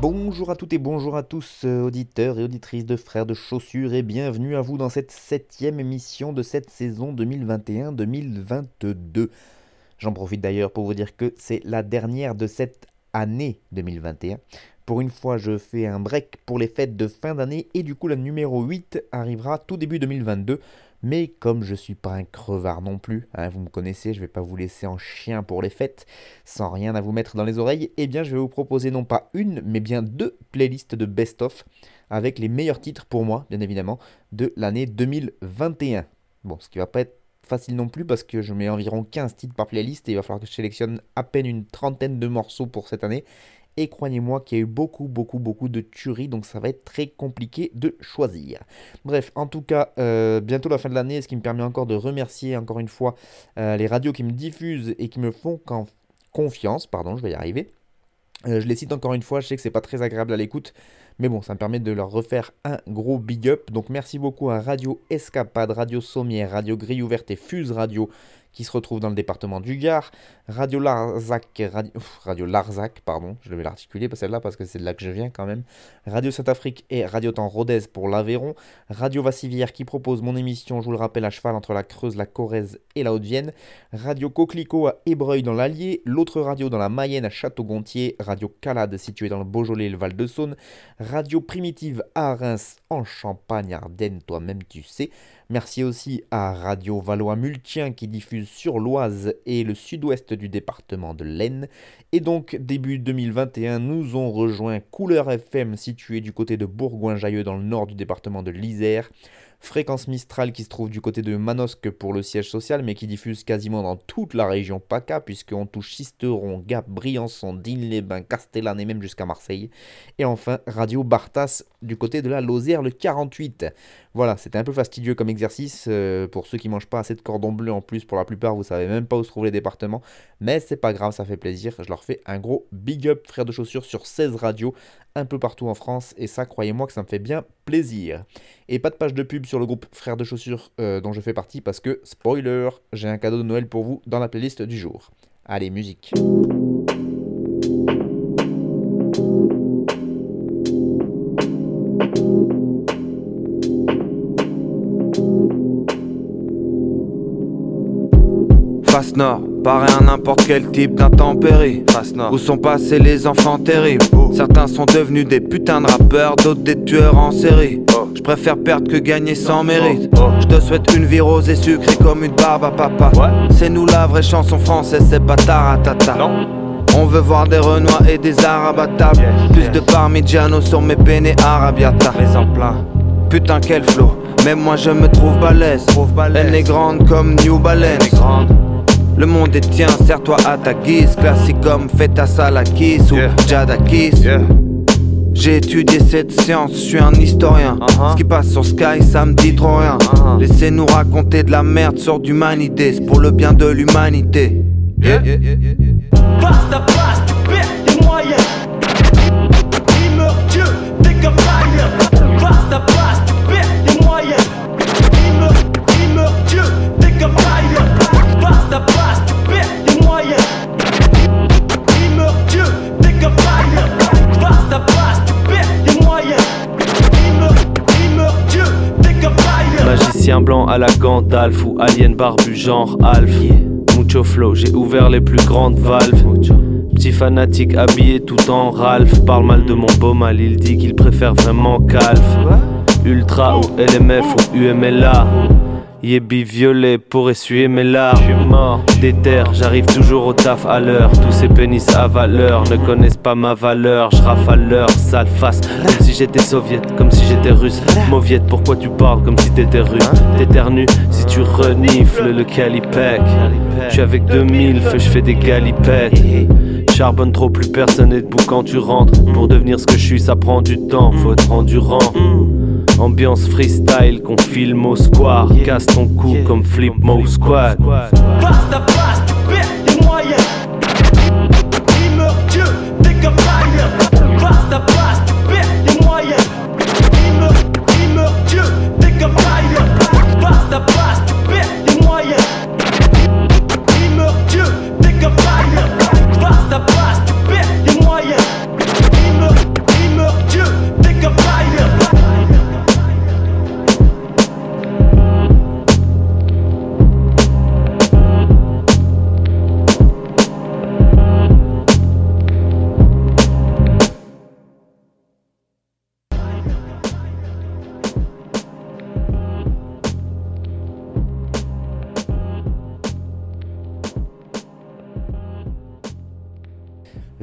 Bonjour à toutes et bonjour à tous, euh, auditeurs et auditrices de Frères de Chaussures, et bienvenue à vous dans cette septième émission de cette saison 2021-2022. J'en profite d'ailleurs pour vous dire que c'est la dernière de cette année 2021. Pour une fois, je fais un break pour les fêtes de fin d'année et du coup la numéro 8 arrivera tout début 2022. Mais comme je suis pas un crevard non plus, hein, vous me connaissez, je vais pas vous laisser en chien pour les fêtes, sans rien à vous mettre dans les oreilles, eh bien je vais vous proposer non pas une, mais bien deux playlists de best-of, avec les meilleurs titres pour moi, bien évidemment, de l'année 2021. Bon, ce qui va pas être facile non plus parce que je mets environ 15 titres par playlist et il va falloir que je sélectionne à peine une trentaine de morceaux pour cette année. Et croyez-moi qu'il y a eu beaucoup, beaucoup, beaucoup de tueries, donc ça va être très compliqué de choisir. Bref, en tout cas, euh, bientôt la fin de l'année, ce qui me permet encore de remercier encore une fois euh, les radios qui me diffusent et qui me font confiance. Pardon, je vais y arriver. Euh, je les cite encore une fois, je sais que c'est pas très agréable à l'écoute, mais bon, ça me permet de leur refaire un gros big up. Donc merci beaucoup à Radio Escapade, Radio Sommière, Radio Grille Ouverte et Fuse Radio qui se retrouve dans le département du Gard, Radio Larzac, Radio, Larzac, pardon, je devais l'articuler celle-là parce que c'est de là que je viens quand même, Radio Saint-Afrique et Radio Temps Rodez pour l'Aveyron, Radio Vassivière qui propose mon émission, je vous le rappelle, à cheval entre la Creuse, la Corrèze et la Haute-Vienne, Radio Coquelicot à Ébreuil dans l'Allier, l'autre radio dans la Mayenne à Château-Gontier, Radio Calade située dans le Beaujolais et le Val-de-Saône, Radio Primitive à Reims en Champagne, Ardennes, toi-même tu sais, Merci aussi à Radio Valois-Multien qui diffuse sur l'Oise et le sud-ouest du département de l'Aisne. Et donc, début 2021, nous ont rejoint Couleur FM situé du côté de Bourgoin-Jailleux dans le nord du département de l'Isère. Fréquence Mistral qui se trouve du côté de Manosque pour le siège social, mais qui diffuse quasiment dans toute la région PACA, puisqu'on touche Sisteron, Gap, Briançon, Digne-les-Bains, Castellane et même jusqu'à Marseille. Et enfin, Radio Bartas du côté de la Lozère, le 48. Voilà, c'était un peu fastidieux comme exercice euh, pour ceux qui mangent pas assez de cordon bleu en plus. Pour la plupart, vous savez même pas où se trouvent les départements, mais c'est pas grave, ça fait plaisir. Je leur fais un gros big up, frère de chaussures, sur 16 radios un peu partout en France, et ça, croyez-moi que ça me fait bien plaisir. Et pas de page de pub sur le groupe Frères de Chaussures euh, dont je fais partie, parce que, spoiler, j'ai un cadeau de Noël pour vous dans la playlist du jour. Allez, musique. Face Nord, paraît à n'importe quel type d'intempérie. Face Nord, où sont passés les enfants terribles? Certains sont devenus des putains de rappeurs, d'autres des tueurs en série. Je préfère perdre que gagner sans mérite. Je te souhaite une vie rose et sucrée comme une barbe à papa. C'est nous la vraie chanson française, c'est pas taratata. On veut voir des Renois et des Arabes à table. Plus de Parmigiano sur mes peines arabiata. Les en plein. Putain, quel flow. Même moi je me trouve balèze. Elle est grande comme New Balance. Le monde est tien, serre-toi à ta guise. Classique comme Feta Salakis ou Jadakis. J'ai étudié cette science, je suis un historien. Ce qui passe sur Sky, ça me dit trop rien. Laissez-nous raconter de la merde sur d'humanité, c'est pour le bien de l'humanité. Blanc à la Gandalf ou alien barbu genre Alf. Mucho flow, j'ai ouvert les plus grandes valves. Petit fanatique habillé tout en Ralph. Parle mal de mon beau mal, il dit qu'il préfère vraiment Calf. Ultra ou LMF ou UMLA. Yébi violet pour essuyer mes larmes. Je suis mort, déter, j'arrive toujours au taf à l'heure. Tous ces pénis à valeur ne connaissent pas ma valeur. Je rafale leur sale face, comme si j'étais soviète, comme si j'étais russe. Mauviette, pourquoi tu parles comme si t'étais russe? T'éternues si tu renifles le calipec. Je suis avec 2000 feux, je fais des galipettes. Charbonne trop, plus personne n'est debout quand tu rentres. Pour devenir ce que je suis, ça prend du temps, faut être endurant. Ambiance freestyle qu'on filme au square. Casse ton cou comme Flip Mo Squad.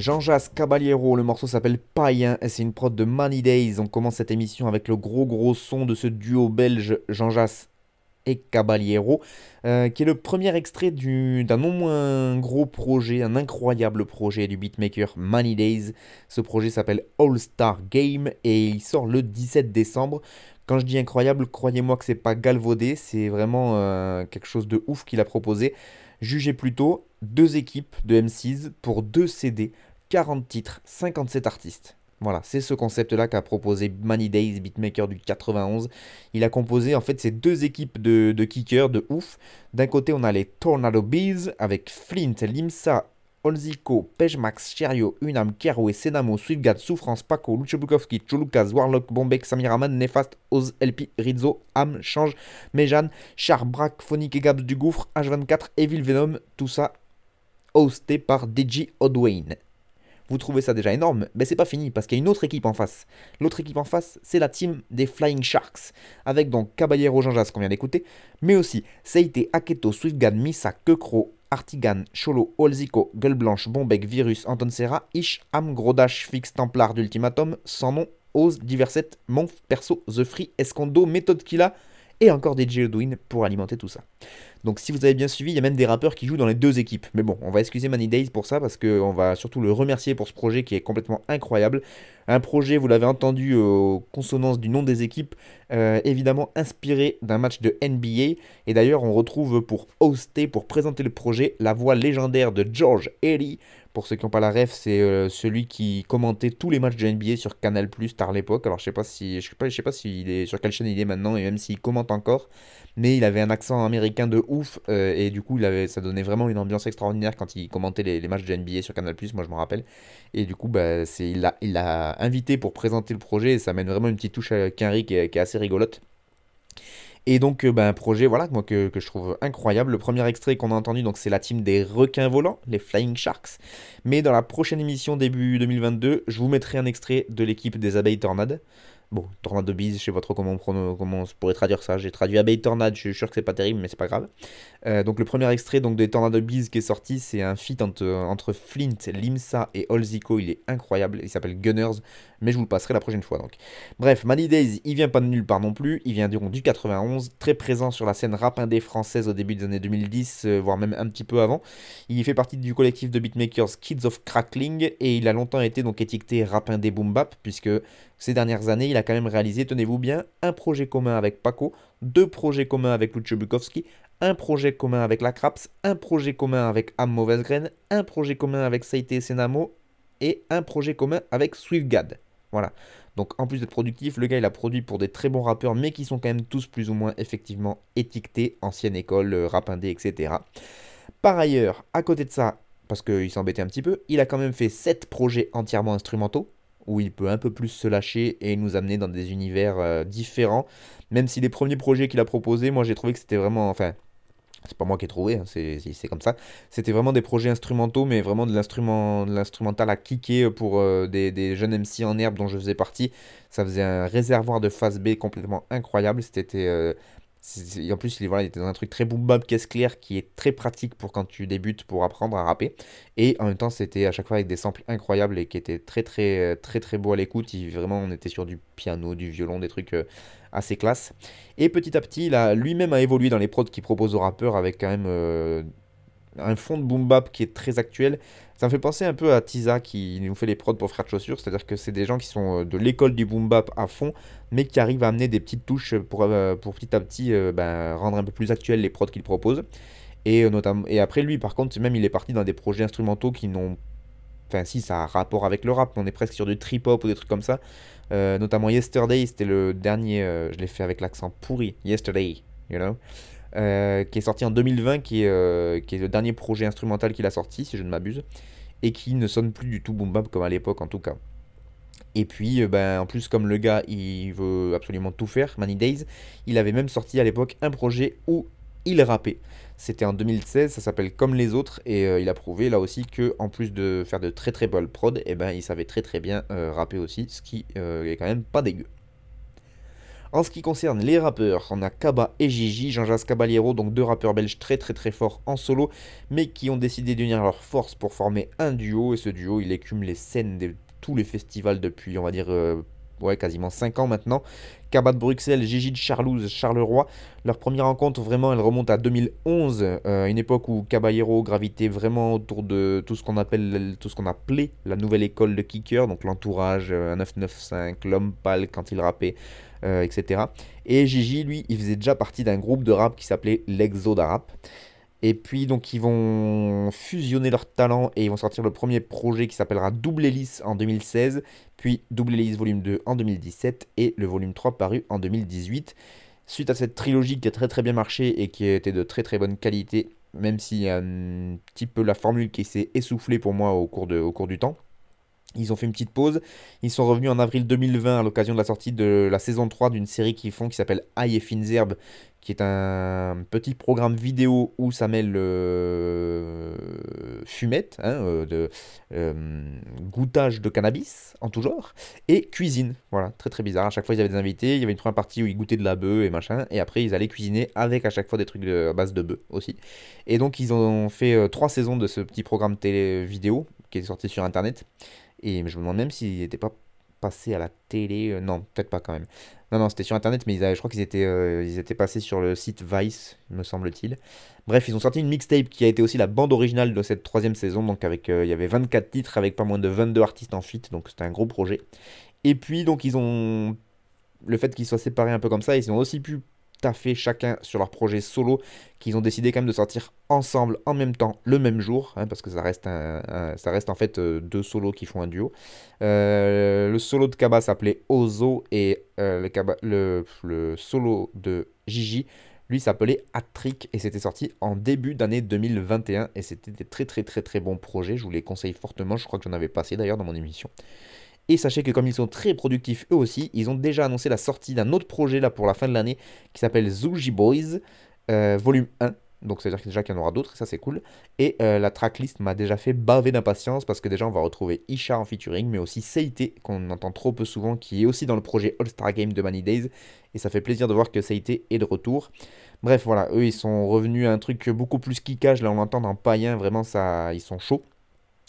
Jean Jas Caballero, le morceau s'appelle Païen et c'est une prod de Money Days. On commence cette émission avec le gros gros son de ce duo belge Jean Jas et Caballero, euh, qui est le premier extrait du- d'un non moins gros projet, un incroyable projet du beatmaker Money Days. Ce projet s'appelle All Star Game et il sort le 17 décembre. Quand je dis incroyable, croyez-moi que c'est pas galvaudé, c'est vraiment euh, quelque chose de ouf qu'il a proposé. Jugez plutôt deux équipes de M6 pour deux CD, 40 titres, 57 artistes. Voilà, c'est ce concept-là qu'a proposé Money Days, beatmaker du 91. Il a composé en fait ces deux équipes de, kickers de ouf. D'un côté, on a les Tornado Bees avec Flint, Limsa, Olzico, Pejmax, Cherio, Unam, Kero et Senamo, Swiftgad, Souffrance, Paco, Lucho Bukowski, Cholukas, Warlock, Bombek, Samiraman, Nefast, Oz, LP, Rizzo, Am, Change, Mejan, Char, Brack, Phonique et Gabs du Gouffre, H24, Evil Venom, tout ça hosté par DJ Odwayne. Vous trouvez ça déjà énorme Mais c'est pas fini parce qu'il y a une autre équipe en face. L'autre équipe en face, c'est la team des Flying Sharks. Avec donc Caballero Jean Jas qu'on vient d'écouter, mais aussi Seite, Aketo, Swiftgan, Misa, Kekro, Artigan, Cholo, Olzico, Gueule Blanche, Bombek, Virus, Anton Serra, Ish, Am, Grodash, Fix, Templar d'Ultimatum, Sans Nom, Ose, Diverset, Monf, Perso, The Free, Escondo, Méthode Killa et encore DJ Odwin pour alimenter tout ça. Donc si vous avez bien suivi, il y a même des rappeurs qui jouent dans les deux équipes. Mais bon, on va excuser Money Days pour ça parce qu'on va surtout le remercier pour ce projet qui est complètement incroyable. Un projet, vous l'avez entendu euh, aux consonances du nom des équipes, euh, évidemment inspiré d'un match de NBA. Et d'ailleurs, on retrouve pour hoster, pour présenter le projet, la voix légendaire de George Ellie. Pour ceux qui n'ont pas la ref, c'est euh, celui qui commentait tous les matchs de NBA sur Canal Plus tard l'époque. Alors je sais pas si je sais pas, je sais pas s'il est sur quelle chaîne il est maintenant et même s'il commente encore, mais il avait un accent américain de ouf euh, et du coup il avait, ça donnait vraiment une ambiance extraordinaire quand il commentait les, matchs de NBA sur Canal. Moi je me rappelle. Et du coup bah il l'a il l'a invité pour présenter le projet et ça mène vraiment une petite touche à Quinry qui est, assez rigolote. Et donc, euh, bah, projet voilà, moi, que, que je trouve incroyable. Le premier extrait qu'on a entendu, donc, c'est la team des requins volants, les Flying Sharks. Mais dans la prochaine émission, début 2022, je vous mettrai un extrait de l'équipe des abeilles tornades. Bon, Tornado Bees, je sais pas trop comment on, comment pourrait traduire ça. J'ai traduit abeille tornade, je suis sûr que c'est pas terrible, mais c'est pas grave. Euh, donc le premier extrait donc, des Tornado Bees qui est sorti, c'est un feat entre, entre Flint, Limsa et Olzico. Il est incroyable, il s'appelle Gunners, mais je vous le passerai la prochaine fois. Donc. Bref, Money Days, il vient pas de nulle part non plus, il vient donc du 91, très présent sur la scène rap indé française au début des années 2010, euh, voire même un petit peu avant. Il fait partie du collectif de beatmakers Kids of Crackling et il a longtemps été donc étiqueté rap indé boom bap puisque ces dernières années, il a quand même réalisé, tenez-vous bien, un projet commun avec Paco, deux projets communs avec Lucio Bukowski, un projet commun avec La Craps, un projet commun avec Am Mauvaise Graine, un projet commun avec et Senamo et un projet commun avec Swiftgad. Voilà. Donc en plus d'être productif, le gars il a produit pour des très bons rappeurs, mais qui sont quand même tous plus ou moins effectivement étiquetés, ancienne école, euh, rap indé, etc. Par ailleurs, à côté de ça, parce qu'il s'embêtait un petit peu, il a quand même fait 7 projets entièrement instrumentaux, où il peut un peu plus se lâcher et nous amener dans des univers euh, différents. Même si les premiers projets qu'il a proposés, moi j'ai trouvé que c'était vraiment... Enfin, c'est pas moi qui ai trouvé, hein, c'est comme ça. C'était vraiment des projets instrumentaux, mais vraiment de l'instrument, de l'instrumental à kicker pour euh, des, jeunes MC en herbe dont je faisais partie. Ça faisait un réservoir de phase B complètement incroyable. C'était euh, en plus, il, voilà, il était dans un truc très boom bap, caisse claire, qui est très pratique pour quand tu débutes pour apprendre à rapper. Et en même temps, c'était à chaque fois avec des samples incroyables et qui étaient très très très très beaux à l'écoute. Vraiment, on était sur du piano, du violon, des trucs euh, assez classe. Et petit à petit, il a lui-même a évolué dans les prods qu'il propose aux rappeurs avec quand même euh, un fond de boom bap qui est très actuel. Ça me fait penser un peu à Tiza qui nous fait les prods pour Frères de Chaussures, c'est-à-dire que c'est des gens qui sont euh, de l'école du boom bap à fond, mais qui arrivent à amener des petites touches pour, euh, pour petit à petit euh, ben, rendre un peu plus actuels les prods qu'ils proposent. Et, notamment, et après, lui, par contre, même il est parti dans des projets instrumentaux qui n'ont. Enfin, si, ça a rapport avec le rap, on est presque sur du trip-hop ou des trucs comme ça. Notamment Yesterday, c'était le dernier, je l'ai fait avec l'accent pourri, Yesterday, you know, euh, qui est sorti en 2020, qui est, euh, qui est le dernier projet instrumental qu'il a sorti, si je ne m'abuse, et qui ne sonne plus du tout boom comme à l'époque en tout cas. Et puis, euh, ben, en plus, comme le gars, il veut absolument tout faire, Many Days, il avait même sorti à l'époque un projet où il rappait. C'était en 2016, ça s'appelle Comme les autres, et il a prouvé là aussi que en plus de faire de très très bonnes prod, et ben, il savait très très bien rapper aussi, ce qui est quand même pas dégueu. En ce qui concerne les rappeurs, on a Kaba et Gigi, Jean-Jacques Caballero, donc deux rappeurs belges très très très forts en solo, mais qui ont décidé d'unir leurs forces pour former un duo, et ce duo il écume les scènes de tous les festivals depuis on va dire euh, ouais, quasiment 5 ans maintenant. Kaba de Bruxelles, Gigi de Charlouse, Charleroi. Leur première rencontre, vraiment, elle remonte à 2011, euh, une époque où Caballero gravitait vraiment autour de tout ce qu'on appelle, appelait la nouvelle école de kicker, donc l'entourage, euh, 995, l'homme pâle quand il rappait, euh, etc. Et Gigi, lui, il faisait déjà partie d'un groupe de rap qui s'appelait l'Exoda Rap. Et puis donc ils vont fusionner leurs talents et ils vont sortir le premier projet qui s'appellera Double Hélice en 2016, puis Double Hélice volume 2 en 2017 et le volume 3 paru en 2018. Suite à cette trilogie qui a très très bien marché et qui été de très très bonne qualité, même s'il y a un petit peu la formule qui s'est essoufflée pour moi au cours, de, au cours du temps. Ils ont fait une petite pause. Ils sont revenus en avril 2020 à l'occasion de la sortie de la saison 3 d'une série qu'ils font qui s'appelle Aïe et Fines Herbes, qui est un petit programme vidéo où ça mêle euh, fumette, hein, euh, de, euh, goûtage de cannabis en tout genre, et cuisine. Voilà, très très bizarre. À chaque fois, ils avaient des invités. Il y avait une première partie où ils goûtaient de la bœuf et machin, et après, ils allaient cuisiner avec à chaque fois des trucs de, à base de bœuf aussi. Et donc, ils ont fait trois saisons de ce petit programme télé vidéo qui est sorti sur internet. Et je me demande même s'il n'était pas passé à la télé. euh, non, peut-être pas quand même. Non, non, c'était sur internet, mais je crois qu'ils étaient, euh, étaient passés sur le site Vice, me semble-t-il. Bref, ils ont sorti une mixtape qui a été aussi la bande originale de cette troisième saison. Donc, avec, euh, il y avait 24 titres avec pas moins de 22 artistes en feat. Donc, c'était un gros projet. Et puis, donc, ils ont. Le fait qu'ils soient séparés un peu comme ça, ils ont aussi pu taffer chacun sur leur projet solo qu'ils ont décidé quand même de sortir ensemble en même temps le même jour hein, parce que ça reste un, en fait euh, deux solos qui font un duo. Euh, le solo de Kaba s'appelait Ozo et euh, le, le solo de Gigi lui s'appelait Attrick et c'était sorti en début d'année 2021 et c'était des très très très très bons projets. Je vous les conseille fortement. Je crois que j'en avais passé d'ailleurs dans mon émission et sachez que comme ils sont très productifs eux aussi, ils ont déjà annoncé la sortie d'un autre projet là pour la fin de l'année qui s'appelle Zuji Boys, euh, volume 1. Donc c'est-à-dire déjà qu'il y en aura d'autres, ça c'est cool. Et euh, la tracklist m'a déjà fait baver d'impatience parce que déjà on va retrouver Isha en featuring, mais aussi Seite, qu'on entend trop peu souvent, qui est aussi dans le projet All-Star Game de Money Days. Et ça fait plaisir de voir que Seite est de retour. Bref, voilà, eux ils sont revenus à un truc beaucoup plus kickage, là on l'entend dans Païen, vraiment ça, ils sont chauds.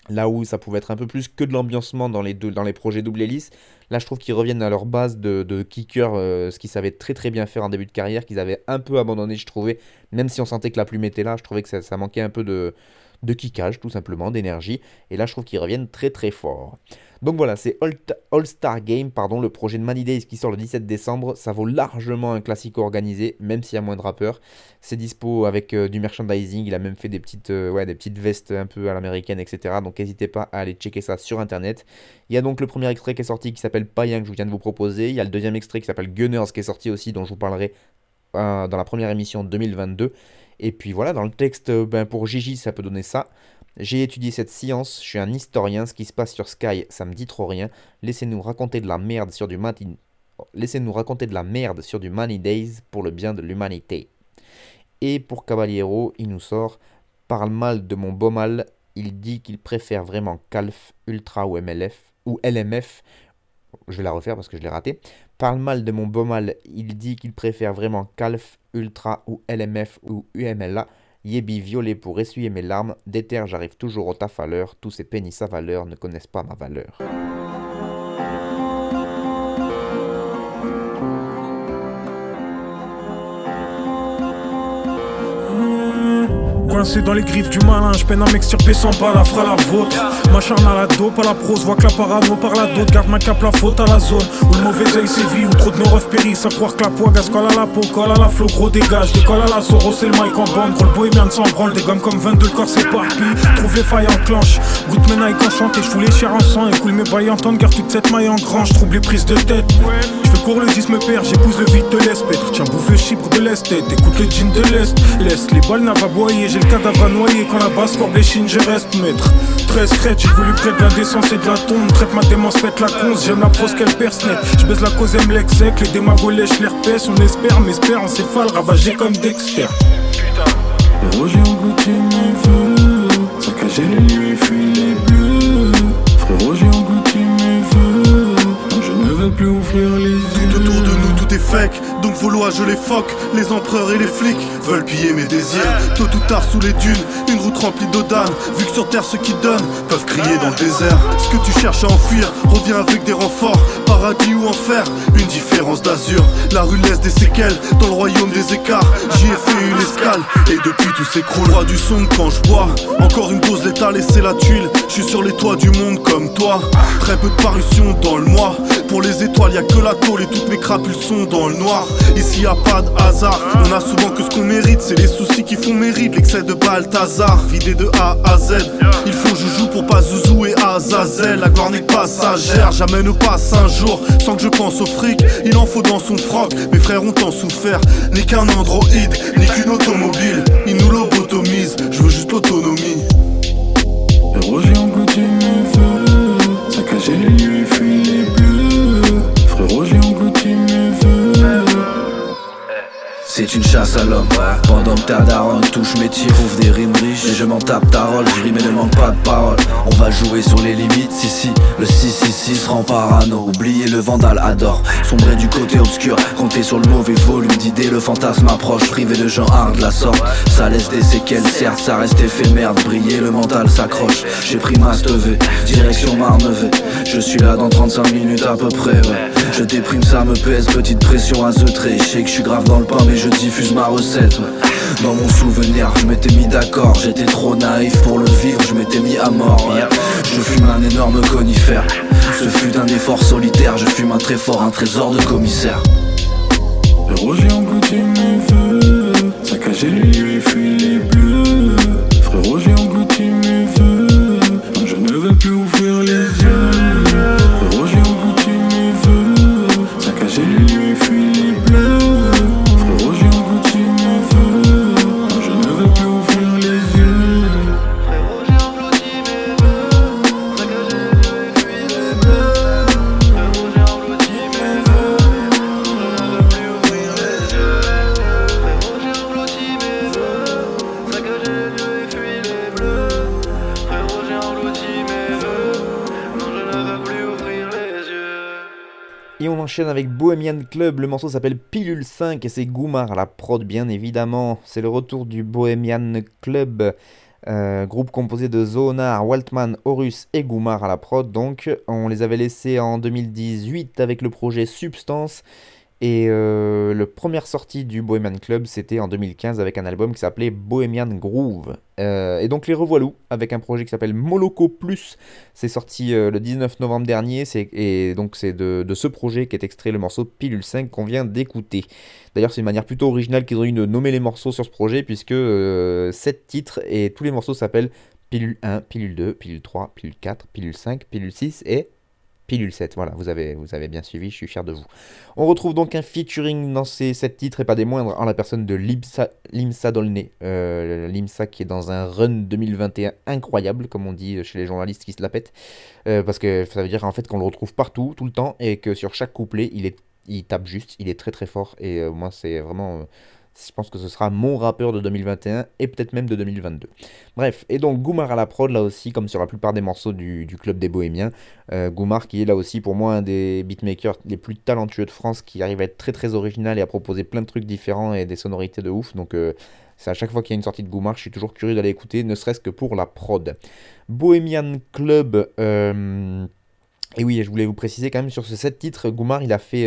Là où ça pouvait être un peu plus que de l'ambiancement dans les, deux, dans les projets double hélice, là je trouve qu'ils reviennent à leur base de, de kicker, euh, ce qu'ils savaient très très bien faire en début de carrière, qu'ils avaient un peu abandonné, je trouvais, même si on sentait que la plume était là, je trouvais que ça, ça manquait un peu de, de kickage, tout simplement, d'énergie, et là je trouve qu'ils reviennent très très fort. Donc voilà, c'est All- All-Star Game, pardon, le projet de Money Days qui sort le 17 décembre. Ça vaut largement un classique organisé, même s'il y a moins de rappeurs. C'est dispo avec euh, du merchandising. Il a même fait des petites, euh, des petites vestes un peu à l'américaine, etc. Donc n'hésitez pas à aller checker ça sur internet. Il y a donc le premier extrait qui est sorti qui s'appelle Païen que je viens de vous proposer. Il y a le deuxième extrait qui s'appelle Gunners qui est sorti aussi, dont je vous parlerai euh, dans la première émission 2022. Et puis voilà, dans le texte, ben, pour Gigi, ça peut donner ça. J'ai étudié cette science, je suis un historien, ce qui se passe sur Sky, ça me dit trop rien. Laissez-nous raconter de la merde sur du. Laissez-nous raconter de la merde sur du Money Days pour le bien de l'humanité. Et pour Caballero, il nous sort Parle mal de mon beau mal, il dit qu'il préfère vraiment Calf, Ultra ou MLF, ou LMF, je vais la refaire parce que je l'ai raté. Parle mal de mon beau mal, il dit qu'il préfère vraiment Calf, Ultra ou LMF ou UMLA. Yébi violet pour essuyer mes larmes, déterre j'arrive toujours au taf à tous ces pénis à valeur ne connaissent pas ma valeur. Coincé dans les griffes du malin, je peine à m'extirper sans la fera la vôtre. Machin à la dope, à la prose, vois que la parano par la d'autre, garde ma cape la faute à la zone. Où le mauvais œil sévit, où trop de nos refs périssent, à croire que la poids colle à la peau, colle à la flot, gros dégage. Décolle à la Soro, c'est le mic en bande, gros le bohémien sans branle, des gommes comme 22, le corps s'éparpille. Trouve les failles en clenche, goûte mes Nike en chante et je les chairs en sang, et coule mes bails en temps, garde toute cette maille en grange, trouve les prises de tête. Court le 10 me perd, j'épouse le vide de l'espètre, tiens bouffe le chypre de l'est, écoute le jean de l'est, laisse les balles n'avaboyer, j'ai le cadavre à noyer quand la basse corde chines, je reste maître. 13 crêtes, j'ai voulu près de la décence et de la tombe. Traite ma démence, pète la conce, j'aime la prose qu'elle perce net. Je baisse la cause, aime l'ex-sec, les démagos lèchent l'herpès. On espère, mais espère, encéphale, ravagé comme Dexter. Le Roger englouti mes vœux, saccagé les les yeux. Tout autour de nous, tout est fake, donc vos lois, je les foque. Les empereurs et les flics veulent piller mes désirs. Tôt ou tard, sous les dunes, route remplie d'odanes. Vu que sur terre, ceux qui donnent peuvent crier dans le désert. Ce que tu cherches à enfuir revient avec des renforts. Paradis ou enfer, une différence d'azur. La rue laisse des séquelles dans le royaume des écarts. J'y ai fait une escale et depuis tout s'écroule. Roi du son quand je bois. Encore une dose létale et c'est la tuile. Je suis sur les toits du monde comme toi. Très peu de parutions dans le mois. Pour les étoiles, y a que la tôle et toutes mes crapules sont dans le noir. Ici y a pas de hasard. On a souvent que ce qu'on mérite, c'est les soucis qui font mérite. L'excès de Balthazar, vidé de A à Z. Ils font joujou pour pas Zouzou et Azazel. La gloire n'est passagère, jamais ne passe un jour sans que je pense au fric. Il en faut dans son froc. Mes frères ont tant souffert. Ni qu'un androïde, ni qu'une automobile. Ils nous lobotomisent, je veux juste l'autonomie. Une chasse à l'homme Pendant que ta daronne touche mes tirs Ouvre des rimes riches. Et je m'en tape ta rôle Je rime et ne manque pas de parole On va jouer sur les limites Si si. Le 666 rend parano. Oubliez le vandale adore. Sombrer du côté obscur Compter sur le mauvais volume d'idées. Le fantasme approche Privé de gens hard la sorte. Ça laisse des séquelles Certes ça reste éphémère Briller le mental s'accroche. J'ai pris ma stevée Direction Marnevet Je suis là dans 35 minutes à peu près. Je déprime ça me pèse Petite pression à zeutrer Je sais que je suis grave dans le pain mais je diffuse ma recette. Dans mon souvenir je m'étais mis d'accord. J'étais trop naïf pour le vivre Je m'étais mis à mort. Je fume un énorme conifère. Ce fut un effort solitaire. Je fume un très fort un trésor de commissaire enchaîne avec Bohemian Club, le morceau s'appelle Pilule 5 et c'est Goumar à la prod bien évidemment. C'est le retour du Bohemian Club, euh, groupe composé de Zonar, Waltman, Horus et Goumar à la prod. Donc on les avait laissés en 2018 avec le projet Substance. Et euh, la première sortie du Bohemian Club, c'était en 2015 avec un album qui s'appelait Bohemian Groove. Euh, et donc les revoilou avec un projet qui s'appelle Moloko Plus. C'est sorti euh, le 19 novembre dernier. Et donc c'est de, ce projet qu'est extrait le morceau Pilule 5 qu'on vient d'écouter. D'ailleurs, c'est une manière plutôt originale qu'ils ont eu de nommer les morceaux sur ce projet, puisque 7 titres et tous les morceaux s'appellent Pilule 1, Pilule 2, Pilule 3, Pilule 4, Pilule 5, Pilule 6 et Pilule 7. Voilà, vous avez, vous avez bien suivi, je suis fier de vous. On retrouve donc un featuring dans ces 7 titres et pas des moindres en la personne de Limsa, Limsa Dolné. Euh, Limsa qui est dans un run 2021 incroyable, comme on dit chez les journalistes qui se la pètent. Euh, parce que ça veut dire en fait qu'on le retrouve partout, tout le temps, et que sur chaque couplet, il, est, il tape juste, il est très très fort. Et euh, moi, c'est vraiment. Je pense que ce sera mon rappeur de 2021 et peut-être même de 2022. Bref, et donc Goumar à la prod là aussi, comme sur la plupart des morceaux du, Club des Bohémiens. Euh, Goumar qui est là aussi pour moi un des beatmakers les plus talentueux de France, qui arrive à être très très original et à proposer plein de trucs différents et des sonorités de ouf. Donc euh, c'est à chaque fois qu'il y a une sortie de Goumar, je suis toujours curieux d'aller écouter, ne serait-ce que pour la prod. Bohemian Club. Euh, et oui, je voulais vous préciser quand même sur ce 7 titres, Goumar il a fait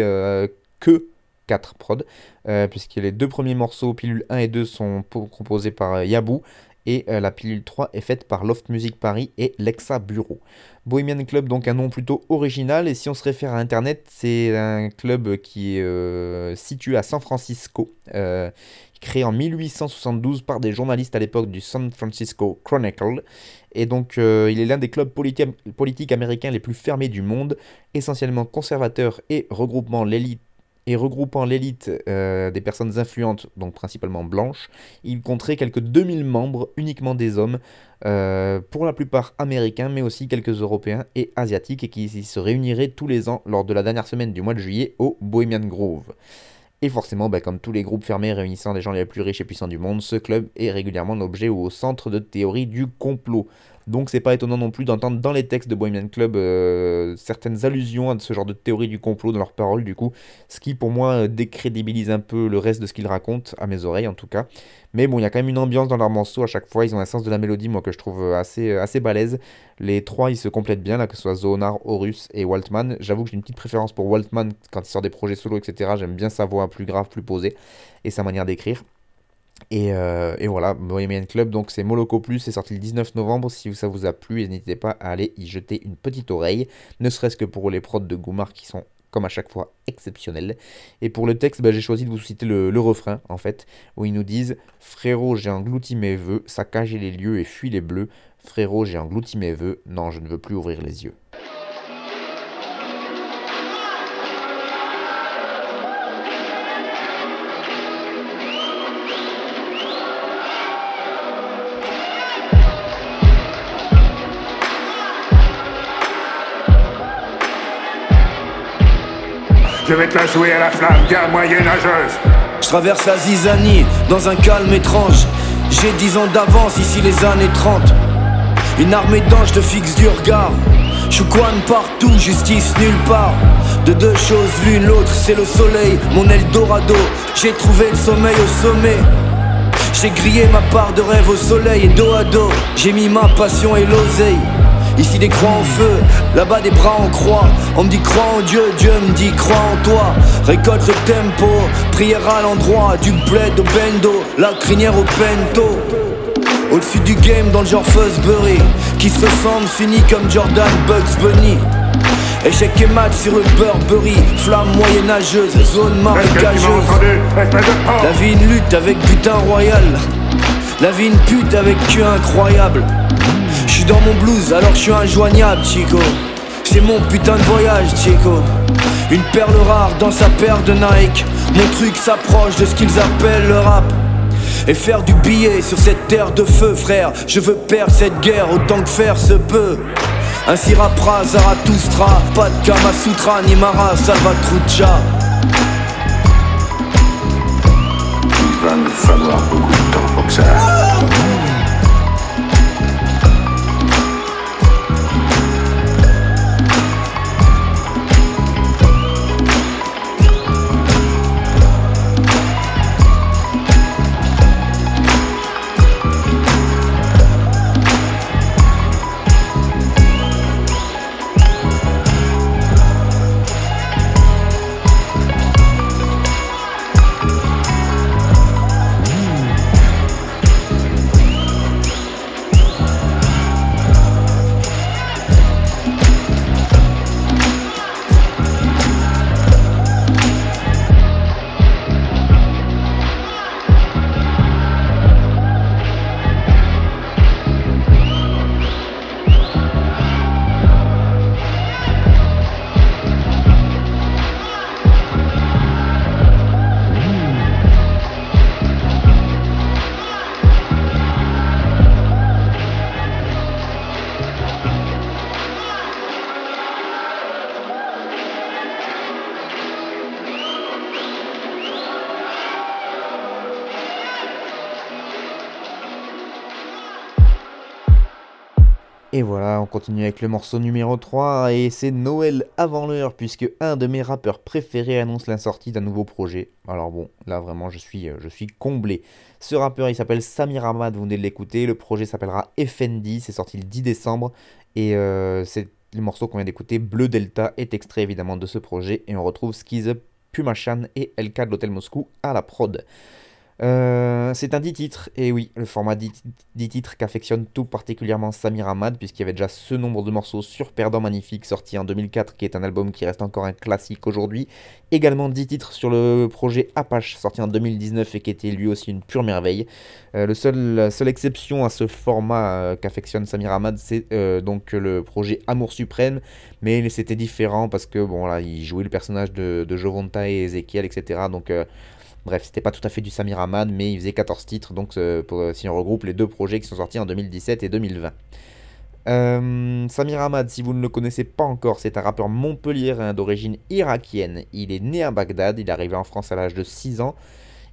que 4 prod, euh, puisque les deux premiers morceaux, pilule 1 et 2, sont composés par euh, Yabou, et euh, la pilule 3 est faite par Loft Music Paris et Lexa Bureau. Bohemian Club, donc un nom plutôt original, et si on se réfère à Internet, c'est un club qui est situé à San Francisco, créé en 1872 par des journalistes à l'époque du San Francisco Chronicle, et donc il est l'un des clubs politiques américains les plus fermés du monde, essentiellement conservateur et regroupant l'élite et regroupant l'élite euh, des personnes influentes, donc principalement blanches, il compterait quelques 2000 membres, uniquement des hommes, euh, pour la plupart américains, mais aussi quelques européens et asiatiques, et qui se réuniraient tous les ans lors de la dernière semaine du mois de juillet au Bohemian Grove. Et forcément, bah, comme tous les groupes fermés réunissant les gens les plus riches et puissants du monde, ce club est régulièrement l'objet ou au centre de théories du complot. Donc c'est pas étonnant non plus d'entendre dans les textes de Bohemian Club euh, certaines allusions à ce genre de théorie du complot dans leurs paroles du coup, ce qui pour moi euh, décrédibilise un peu le reste de ce qu'ils racontent, à mes oreilles en tout cas. Mais bon, il y a quand même une ambiance dans leurs morceaux à chaque fois, ils ont un sens de la mélodie moi que je trouve euh, assez, assez balèze. Les trois ils se complètent bien là, que ce soit Zonar, Horus et Waltman. J'avoue que j'ai une petite préférence pour Waltman quand il sort des projets solo etc. J'aime bien sa voix plus grave, plus posée et sa manière d'écrire. Euh, et, voilà, Bohemian Club, donc c'est Moloko Plus, c'est sorti le 19 novembre. Si ça vous a plu, n'hésitez pas à aller y jeter une petite oreille, ne serait-ce que pour les prods de Goumar qui sont comme à chaque fois exceptionnels. Et pour le texte, bah, j'ai choisi de vous citer le, refrain en fait, où ils nous disent Frérot, j'ai englouti mes voeux, saccagé les lieux et fui les bleus. Frérot, j'ai englouti mes voeux, non, je ne veux plus ouvrir les yeux. Je vais te la jouer à la flamme, guerre moyenâgeuse. Je traverse la zizanie dans un calme étrange. J'ai dix ans d'avance, ici les années 30. Une armée d'anges te fixe du regard. Chouquan partout, justice nulle part. De deux choses l'une, l'autre, c'est le soleil, mon Eldorado. J'ai trouvé le sommeil au sommet. J'ai grillé ma part de rêve au soleil et dos à dos. J'ai mis ma passion et l'oseille. Ici des croix en feu, là-bas des bras en croix. On me dit crois en Dieu, Dieu me dit crois en toi. Récolte le tempo, prière à l'endroit. Du bled au bendo, la crinière au pento. Au-dessus du game dans le genre Fuzzbury Qui se ressemble, fini comme Jordan Bugs Bunny Échec et mat sur le Burberry Flamme moyenâgeuse, zone marécageuse La vie une lutte avec butin royal La vie une pute avec cul incroyable suis dans mon blues alors je suis injoignable Chico C'est mon putain de voyage Chico Une perle rare dans sa paire de Nike Mon truc s'approche de ce qu'ils appellent le rap et faire du billet sur cette terre de feu, frère. Je veux perdre cette guerre autant que faire se peut. Ainsi rappera Zarathustra, pas de Kamasutra ni Mara Salvatrucha. Il va me falloir beaucoup. Et voilà, on continue avec le morceau numéro 3 et c'est Noël avant l'heure puisque un de mes rappeurs préférés annonce la sortie d'un nouveau projet. Alors bon, là vraiment je suis, je suis comblé. Ce rappeur il s'appelle Samir Ahmad, vous venez de l'écouter. Le projet s'appellera FND, c'est sorti le 10 décembre et euh, c'est le morceau qu'on vient d'écouter, Bleu Delta, est extrait évidemment de ce projet et on retrouve Skiz Pumachan et LK de l'Hôtel Moscou à la prod. Euh, c'est un 10 titres, et oui, le format 10, titres qu'affectionne tout particulièrement Samir Ahmad, puisqu'il y avait déjà ce nombre de morceaux sur Perdant Magnifique, sorti en 2004, qui est un album qui reste encore un classique aujourd'hui. Également 10 titres sur le projet Apache, sorti en 2019 et qui était lui aussi une pure merveille. Euh, le seul, la seule exception à ce format euh, qu'affectionne Samir Ahmad, c'est donc le projet Amour Suprême, mais c'était différent parce que bon là, il jouait le personnage de, de Jovonta et Ezekiel, etc. Donc Bref, c'était pas tout à fait du Samir Ahmad, mais il faisait 14 titres, donc euh, euh, si on regroupe les deux projets qui sont sortis en 2017 et 2020. Euh, Samir Ahmad, si vous ne le connaissez pas encore, c'est un rappeur montpelliérain d'origine irakienne. Il est né à Bagdad, il est arrivé en France à l'âge de 6 ans.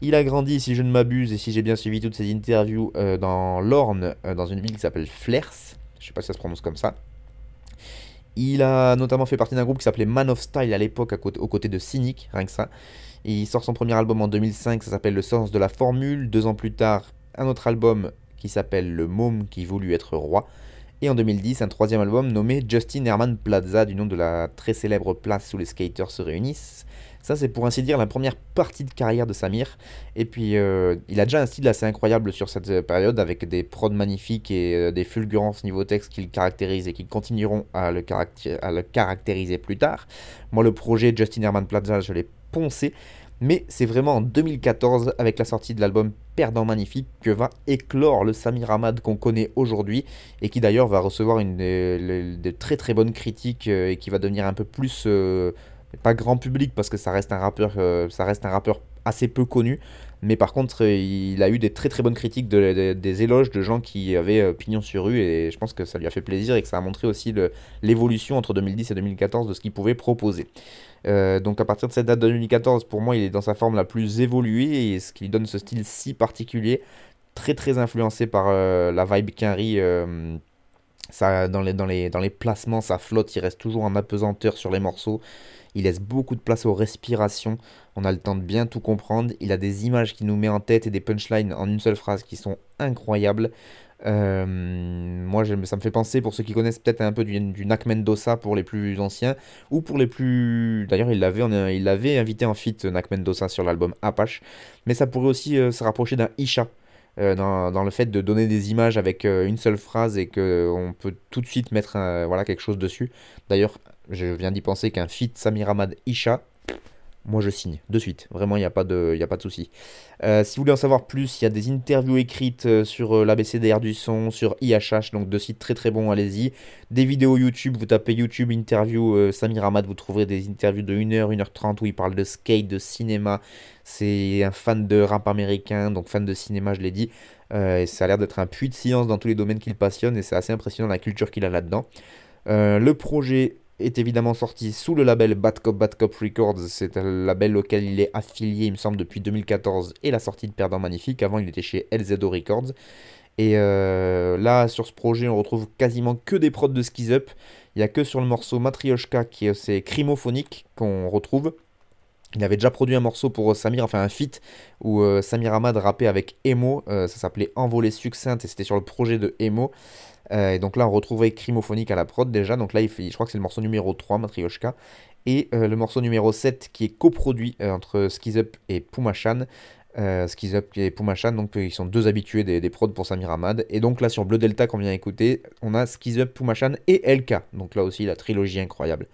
Il a grandi, si je ne m'abuse, et si j'ai bien suivi toutes ses interviews, dans l'Orne, dans une ville qui s'appelle Flers. Je sais pas si ça se prononce comme ça. Il a notamment fait partie d'un groupe qui s'appelait Man of Style à l'époque, aux côtés de Cynic, rien que ça. Il sort son premier album en 2005, ça s'appelle Le sens de la formule. Deux ans plus tard, un autre album qui s'appelle Le môme qui voulut être roi. Et en 2010, un troisième album nommé Justin Herman Plaza, du nom de la très célèbre place où les skaters se réunissent. Ça, c'est pour ainsi dire la première partie de carrière de Samir. Et puis, euh, il a déjà un style assez incroyable sur cette période, avec des prods magnifiques et euh, des fulgurances niveau texte qui le caractérisent et qui continueront à le, à le caractériser plus tard. Moi, le projet Justin Herman Plaza, je l'ai poncé. Mais c'est vraiment en 2014, avec la sortie de l'album Perdant Magnifique, que va éclore le Samir Ahmad qu'on connaît aujourd'hui, et qui d'ailleurs va recevoir de, très très bonnes critiques, euh, et qui va devenir un peu plus, euh, pas grand public, parce que ça reste un rappeur, euh, ça reste un rappeur assez peu connu, mais par contre, il a eu des très très bonnes critiques, des éloges de gens qui avaient pignon sur rue, et je pense que ça lui a fait plaisir et que ça a montré aussi l'évolution entre 2010 et 2014 de ce qu'il pouvait proposer. Euh, donc à partir de cette date de 2014, pour moi, il est dans sa forme la plus évoluée et ce qui lui donne ce style si particulier, très très influencé par euh, la vibe Quinry. Euh, ça, dans, les, dans, les, dans les placements, ça flotte, il reste toujours en apesanteur sur les morceaux. Il laisse beaucoup de place aux respirations. On a le temps de bien tout comprendre. Il a des images qui nous met en tête et des punchlines en une seule phrase qui sont incroyables. Euh, moi, ça me fait penser, pour ceux qui connaissent peut-être un peu du, Nak Mendoza pour les plus anciens, ou pour les plus... D'ailleurs, il l'avait, il l'avait invité en feat, Nak Mendoza, sur l'album Apache, mais ça pourrait aussi euh, se rapprocher d'un Isha. Euh, dans, dans, le fait de donner des images avec une seule phrase et qu'on peut tout de suite mettre voilà, quelque chose dessus. D'ailleurs, je viens d'y penser qu'un feat Samir Ahmad Isha, moi je signe de suite. Vraiment, il n'y a pas de, y a pas de souci. Euh, si vous voulez en savoir plus, il y a des interviews écrites euh, sur euh, l'ABCDR du son, sur IHH, donc deux sites très très bons, allez-y. Des vidéos YouTube, vous tapez YouTube interview Samir Ahmad, vous trouverez des interviews de 1h, 1h30 où il parle de skate, de cinéma. C'est un fan de rap américain, donc fan de cinéma, je l'ai dit. et ça a l'air d'être un puits de science dans tous les domaines qu'il passionne et c'est assez impressionnant la culture qu'il a là-dedans. le projet est évidemment sorti sous le label Bad Cop Bad Cop Records. C'est un label auquel il est affilié, il me semble, depuis 2014 et la sortie de Perdant Magnifique. Avant, il était chez LZO Records. Et euh, là, sur ce projet, on retrouve quasiment que des prods de Skiz Up. Il n'y a que sur le morceau Matryoshka, qui est c'est Crimophonique, qu'on retrouve. Il avait déjà produit un morceau pour Samir, enfin un feat, où euh, Samir Ahmad rappait avec Emo. Euh, ça s'appelait Envolée succincte et c'était sur le projet de Emo. Euh, et donc là, on retrouvait Crimophonique à la prod déjà. Donc là, il fait, je crois que c'est le morceau numéro 3, Matryoshka. Et euh, le morceau numéro 7 qui est coproduit euh, entre Skizup et Pumachan. Euh, Skizup et Pumachan, donc ils sont deux habitués des, des prods pour Samir Ahmad. Et donc là, sur Bleu Delta qu'on vient d'écouter, on a Skizup, Pumachan et LK. Donc là aussi, la trilogie incroyable.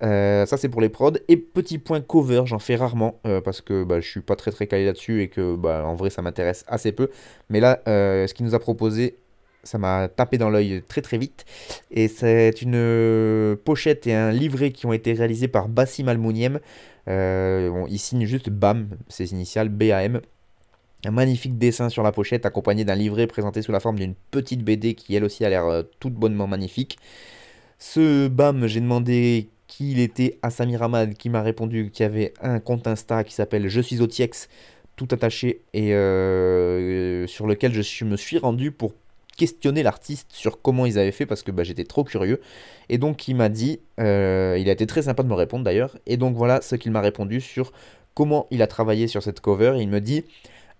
ça c'est pour les prods. Et petit point cover, j'en fais rarement parce que bah, je suis pas très très calé là-dessus et que bah, en vrai ça m'intéresse assez peu. Mais là, ce qu'il nous a proposé ça m'a tapé dans l'œil très très vite. Et c'est une euh, pochette et un livret qui ont été réalisés par Bassim Almouniem. Euh, il signe juste BAM, ses initiales BAM. Un magnifique dessin sur la pochette accompagné d'un livret présenté sous la forme d'une petite BD qui elle aussi a l'air euh, toute bonnement magnifique. Ce BAM, j'ai demandé qui il était à Samir Ahmad qui m'a répondu qu'il y avait un compte Insta qui s'appelle Je suis Otiex tout attaché et sur lequel je me suis rendu pour questionner l'artiste sur comment ils avaient fait parce que bah, j'étais trop curieux. Et donc il m'a dit, euh, il a été très sympa de me répondre d'ailleurs, et donc voilà ce qu'il m'a répondu sur comment il a travaillé sur cette cover. Il me dit,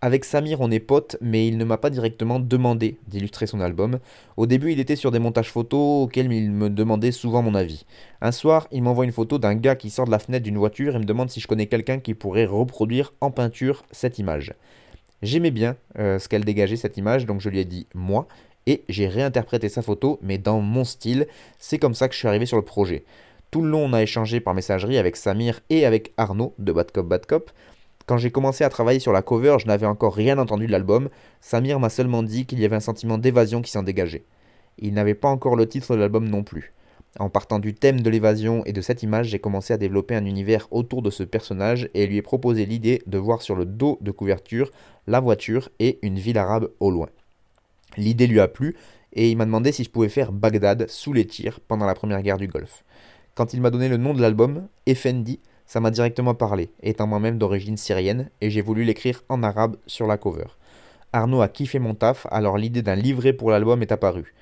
avec Samir on est potes, mais il ne m'a pas directement demandé d'illustrer son album. Au début il était sur des montages photos auxquels il me demandait souvent mon avis. Un soir il m'envoie une photo d'un gars qui sort de la fenêtre d'une voiture et me demande si je connais quelqu'un qui pourrait reproduire en peinture cette image. J'aimais bien euh, ce qu'elle dégageait cette image, donc je lui ai dit moi, et j'ai réinterprété sa photo, mais dans mon style. C'est comme ça que je suis arrivé sur le projet. Tout le long, on a échangé par messagerie avec Samir et avec Arnaud de Bad Cop Bad Cop. Quand j'ai commencé à travailler sur la cover, je n'avais encore rien entendu de l'album. Samir m'a seulement dit qu'il y avait un sentiment d'évasion qui s'en dégageait. Il n'avait pas encore le titre de l'album non plus. En partant du thème de l'évasion et de cette image, j'ai commencé à développer un univers autour de ce personnage et lui ai proposé l'idée de voir sur le dos de couverture la voiture et une ville arabe au loin. L'idée lui a plu et il m'a demandé si je pouvais faire Bagdad sous les tirs pendant la première guerre du Golfe. Quand il m'a donné le nom de l'album, Effendi, ça m'a directement parlé, étant moi-même d'origine syrienne, et j'ai voulu l'écrire en arabe sur la cover. Arnaud a kiffé mon taf, alors l'idée d'un livret pour l'album est apparue.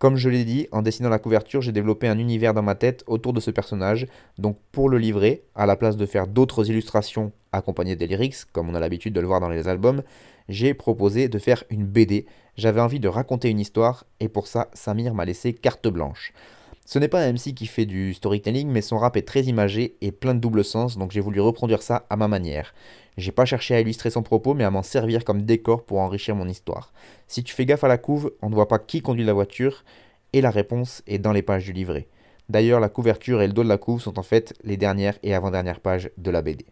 Comme je l'ai dit, en dessinant la couverture, j'ai développé un univers dans ma tête autour de ce personnage, donc pour le livret, à la place de faire d'autres illustrations accompagnées des lyrics, comme on a l'habitude de le voir dans les albums, j'ai proposé de faire une BD. J'avais envie de raconter une histoire, et pour ça, Samir m'a laissé carte blanche. Ce n'est pas un MC qui fait du storytelling, mais son rap est très imagé et plein de double sens, donc j'ai voulu reproduire ça à ma manière. J'ai pas cherché à illustrer son propos, mais à m'en servir comme décor pour enrichir mon histoire. Si tu fais gaffe à la couve, on ne voit pas qui conduit la voiture, et la réponse est dans les pages du livret. D'ailleurs, la couverture et le dos de la couve sont en fait les dernières et avant-dernières pages de la BD.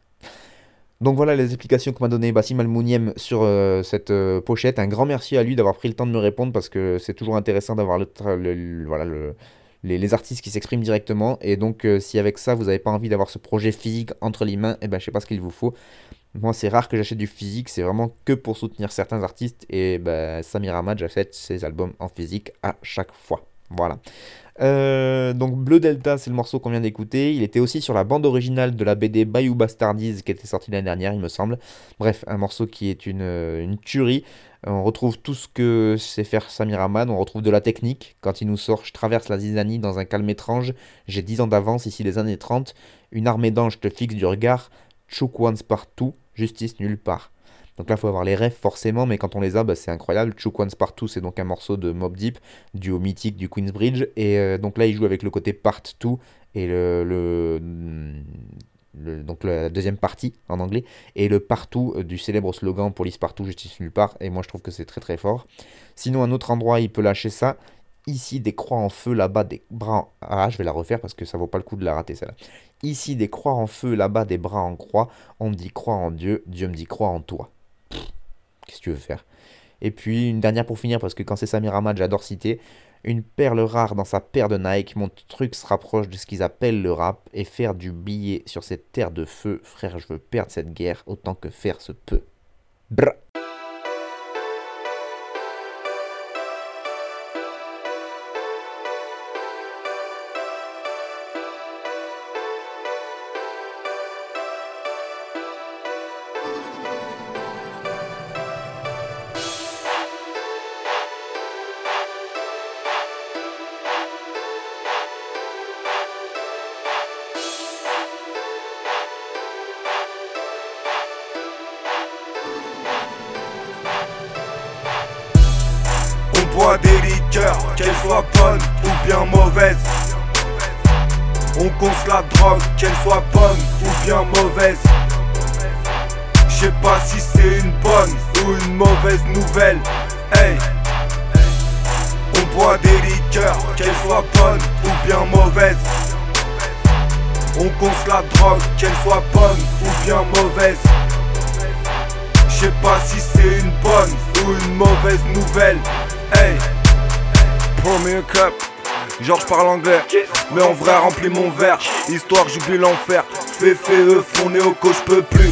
Donc voilà les explications que m'a donné Bassim Almouniem sur euh, cette euh, pochette. Un grand merci à lui d'avoir pris le temps de me répondre parce que c'est toujours intéressant d'avoir voilà, le, les, artistes qui s'expriment directement. Et donc, euh, si avec ça, vous n'avez pas envie d'avoir ce projet physique entre les mains, eh ben, je sais pas ce qu'il vous faut. Moi, c'est rare que j'achète du physique, c'est vraiment que pour soutenir certains artistes. Et ben, Samir j'achète ses albums en physique à chaque fois. Voilà. Euh, donc Bleu Delta, c'est le morceau qu'on vient d'écouter. Il était aussi sur la bande originale de la BD Bayou Bastardies qui était sortie l'année dernière, il me semble. Bref, un morceau qui est une, une tuerie. On retrouve tout ce que sait faire Samir Ahmad, on retrouve de la technique. Quand il nous sort Je traverse la zizanie dans un calme étrange, j'ai 10 ans d'avance, ici les années 30, une armée d'anges te fixe du regard, Chouk once partout, justice nulle part. Donc là, il faut avoir les rêves forcément, mais quand on les a, bah, c'est incroyable. Chouk Once Partout, c'est donc un morceau de Mob Deep, duo mythique du Queensbridge. Et euh, donc là, il joue avec le côté Part 2 et le, donc la deuxième partie en anglais, et le partout euh, du célèbre slogan Police partout, justice nulle part. Et moi, je trouve que c'est très très fort. Sinon, un autre endroit, il peut lâcher ça. Ici, des croix en feu, là-bas, des bras. Ah, je vais la refaire parce que ça vaut pas le coup de la rater, celle-là. Ici, des croix en feu, là-bas, des bras en croix. On me dit croix en Dieu, Dieu me dit croix en toi. Qu'est-ce que tu veux faire? Et puis une dernière pour finir, parce que quand c'est Samir Ahmad, j'adore citer. Une perle rare dans sa paire de Nike, mon truc se rapproche de ce qu'ils appellent le rap, et faire du billet sur cette terre de feu, frère, je veux perdre cette guerre autant que faire se peut. Brr. On conce la drogue, qu'elle soit bonne ou bien mauvaise. Je sais pas si c'est une bonne ou une mauvaise nouvelle. Hey. On boit des liqueurs, qu'elles soient bonnes ou bien mauvaises. On conce la drogue, qu'elle soit bonne ou bien mauvaise. Je sais pas si c'est une bonne ou une mauvaise nouvelle. Hey, pour me cup. Genre parle anglais, mais en vrai remplis mon verre. Histoire j'oublie l'enfer. Fais fais fond néo je peux plus.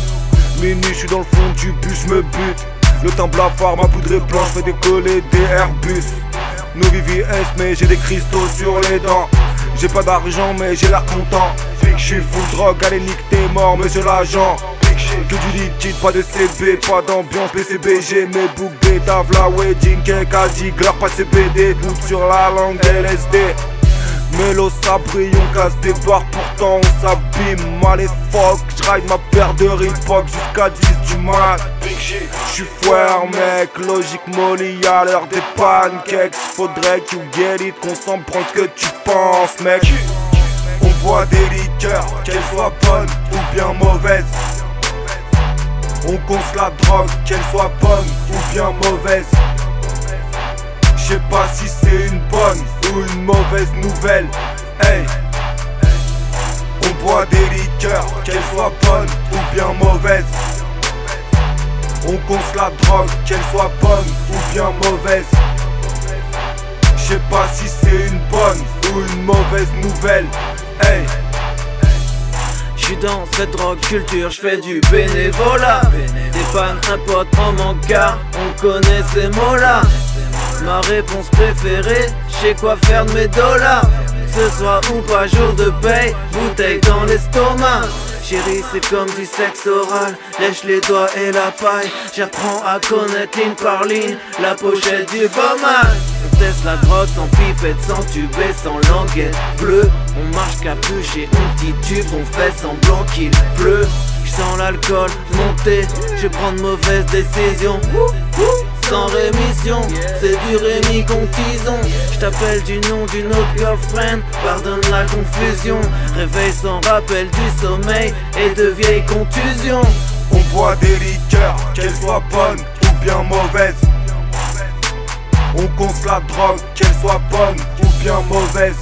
Minuit, je suis dans le fond du bus, me bute. Le temps blafard, ma poudre est blanche, fait décoller des Airbus. Nous S, mais j'ai des cristaux sur les dents. J'ai pas d'argent, mais j'ai l'air content. J'suis full drogue, allez nique t'es mort, monsieur l'agent. Que du liquide, pas de CB, pas d'ambiance BCBG Mes boucles d'étave, la wedding cake, Digler, pas de CBD Doute sur la langue LSD Mélo s'abrille, on casse des barres, pourtant on s'abîme. Mal et fuck, j'ride ma paire de Reebok jusqu'à 10 du mat. J'suis foire mec, logique molly à l'heure des pancakes. Faudrait que you get it, qu'on s'en prend ce que tu penses mec. On boit des liqueurs, qu'elles soient bonnes ou bien mauvaises. On conce la drogue, qu'elle soit bonne ou bien mauvaise je sais pas si c'est une bonne ou une mauvaise nouvelle. Hey, on boit des liqueurs, qu'elles soient bonnes ou bien mauvaises. On conce la drogue, qu'elle soit bonne ou bien mauvaise. Je sais pas si c'est une bonne ou une mauvaise nouvelle. Hey. J'suis dans cette drogue culture, j'fais du bénévolat. Dépanne un pote en manque on connaît ces mots-là. Ma réponse préférée, j'sais quoi faire de mes dollars. Ce soir ou pas, jour de paye, bouteille dans l'estomac. Chérie, c'est comme du sexe oral, lèche les doigts et la paille. J'apprends à connaître ligne par ligne la pochette du mal On teste la drogue sans pipette, sans tubé, sans languette bleue. On marche capuché, on titube, on fait semblant qu'il pleut. J'sens l'alcool monter, je prends de mauvaises décisions sans rémission C'est du Rémi Contison Je t'appelle du nom d'une autre girlfriend Pardonne la confusion. Réveil sans rappel du sommeil Et de vieilles contusions. On boit des liqueurs, qu'elles soient bonnes ou bien mauvaises. On conce la drogue, qu'elle soit bonne ou bien mauvaise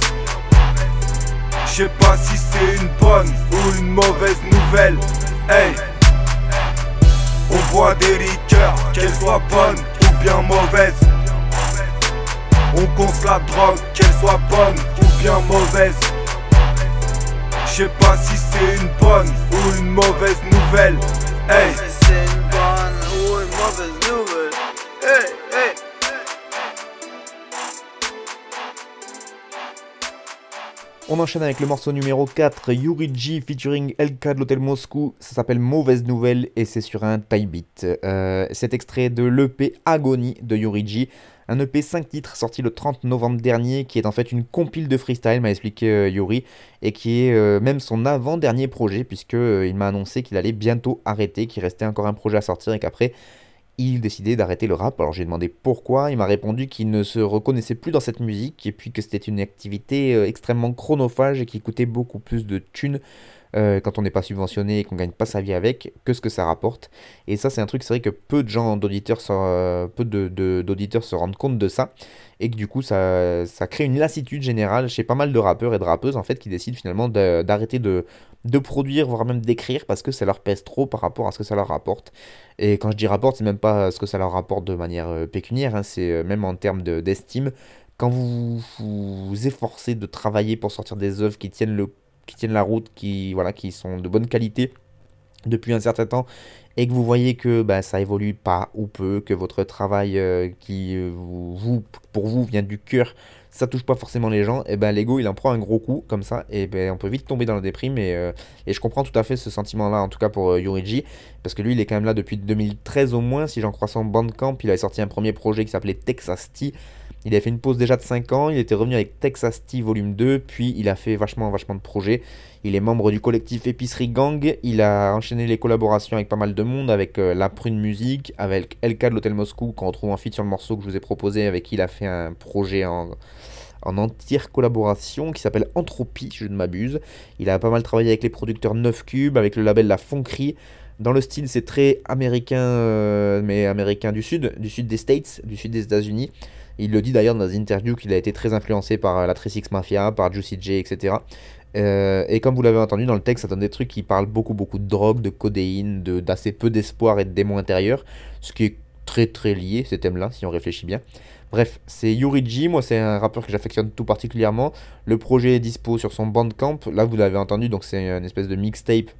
Je sais pas si c'est une bonne ou une mauvaise nouvelle On boit des liqueurs, qu'elles soient bonnes ou bien mauvaises. On conce la drogue, qu'elle soit bonne ou bien mauvaise. Je sais pas si c'est une bonne ou une mauvaise nouvelle. C'est bonne ou mauvaise nouvelle. On enchaîne avec le morceau numéro 4, Yuriji featuring LK de l'Hôtel Moscou. Ça s'appelle Mauvaise Nouvelle et c'est sur un tie beat. Euh, c'est extrait de l'EP Agony de Yuriji, un EP 5 titres sorti le 30 novembre dernier qui est en fait une compile de freestyle, m'a expliqué euh, Yuri, et qui est euh, même son avant-dernier projet puisque euh, il m'a annoncé qu'il allait bientôt arrêter, qu'il restait encore un projet à sortir et qu'après il décidait d'arrêter le rap. Alors j'ai demandé pourquoi, il m'a répondu qu'il ne se reconnaissait plus dans cette musique et puis que c'était une activité euh, extrêmement chronophage et qui coûtait beaucoup plus de thunes euh, quand on n'est pas subventionné et qu'on gagne pas sa vie avec que ce que ça rapporte. Et ça c'est un truc, c'est vrai que peu de gens d'auditeurs euh, peu de, de- d'auditeurs se rendent compte de ça et que du coup ça, ça crée une lassitude générale chez pas mal de rappeurs et de rappeuses en fait qui décident finalement d'arrêter de, de produire voire même d'écrire parce que ça leur pèse trop par rapport à ce que ça leur rapporte. Et quand je dis rapporte, c'est même pas ce que ça leur rapporte de manière euh, pécuniaire, hein, c'est même en termes de- d'estime. Quand vous vous efforcez de travailler pour sortir des œuvres qui tiennent, le, qui tiennent la route, qui, voilà, qui sont de bonne qualité depuis un certain temps, et que vous voyez que bah, ça évolue pas ou peu, que votre travail euh, qui euh, pour vous vient du cœur, ça touche pas forcément les gens, et ben l'ego il en prend un gros coup comme ça, et ben on peut vite tomber dans la déprime, et, euh, je comprends tout à fait ce sentiment-là, en tout cas pour Yuriji, parce que lui il est quand même là depuis 2013 au moins, si j'en crois son Bandcamp, il avait sorti un premier projet qui s'appelait Texas T, il avait fait une pause déjà de 5 ans, il était revenu avec Texas T volume 2, puis il a fait vachement vachement de projets. Il est membre du collectif Épicerie Gang, il a enchaîné les collaborations avec pas mal de monde, avec euh, La Prune Musique, avec LK de l'Hôtel Moscou, qu'on retrouve en feat sur le morceau que je vous ai proposé, avec qui il a fait un projet en, en entière collaboration qui s'appelle Entropie, si je ne m'abuse. Il a pas mal travaillé avec les producteurs 9 Cube, avec le label La Fonquerie. Dans le style, c'est très américain, euh, mais américain du sud, du sud des States, du sud des États-Unis. Il le dit d'ailleurs dans des interviews qu'il a été très influencé par euh, la 36 Mafia, par Juicy J, etc. Euh, et comme vous l'avez entendu dans le texte, ça donne des trucs qui parlent beaucoup, beaucoup de drogue, de codéine, d'assez peu d'espoir et de démons intérieurs, ce qui est très, très lié, ces thèmes-là, si on réfléchit bien. Bref, c'est Yuriji, moi c'est un rappeur que j'affectionne tout particulièrement. Le projet est dispo sur son Bandcamp, là vous l'avez entendu, donc c'est une espèce de mixtape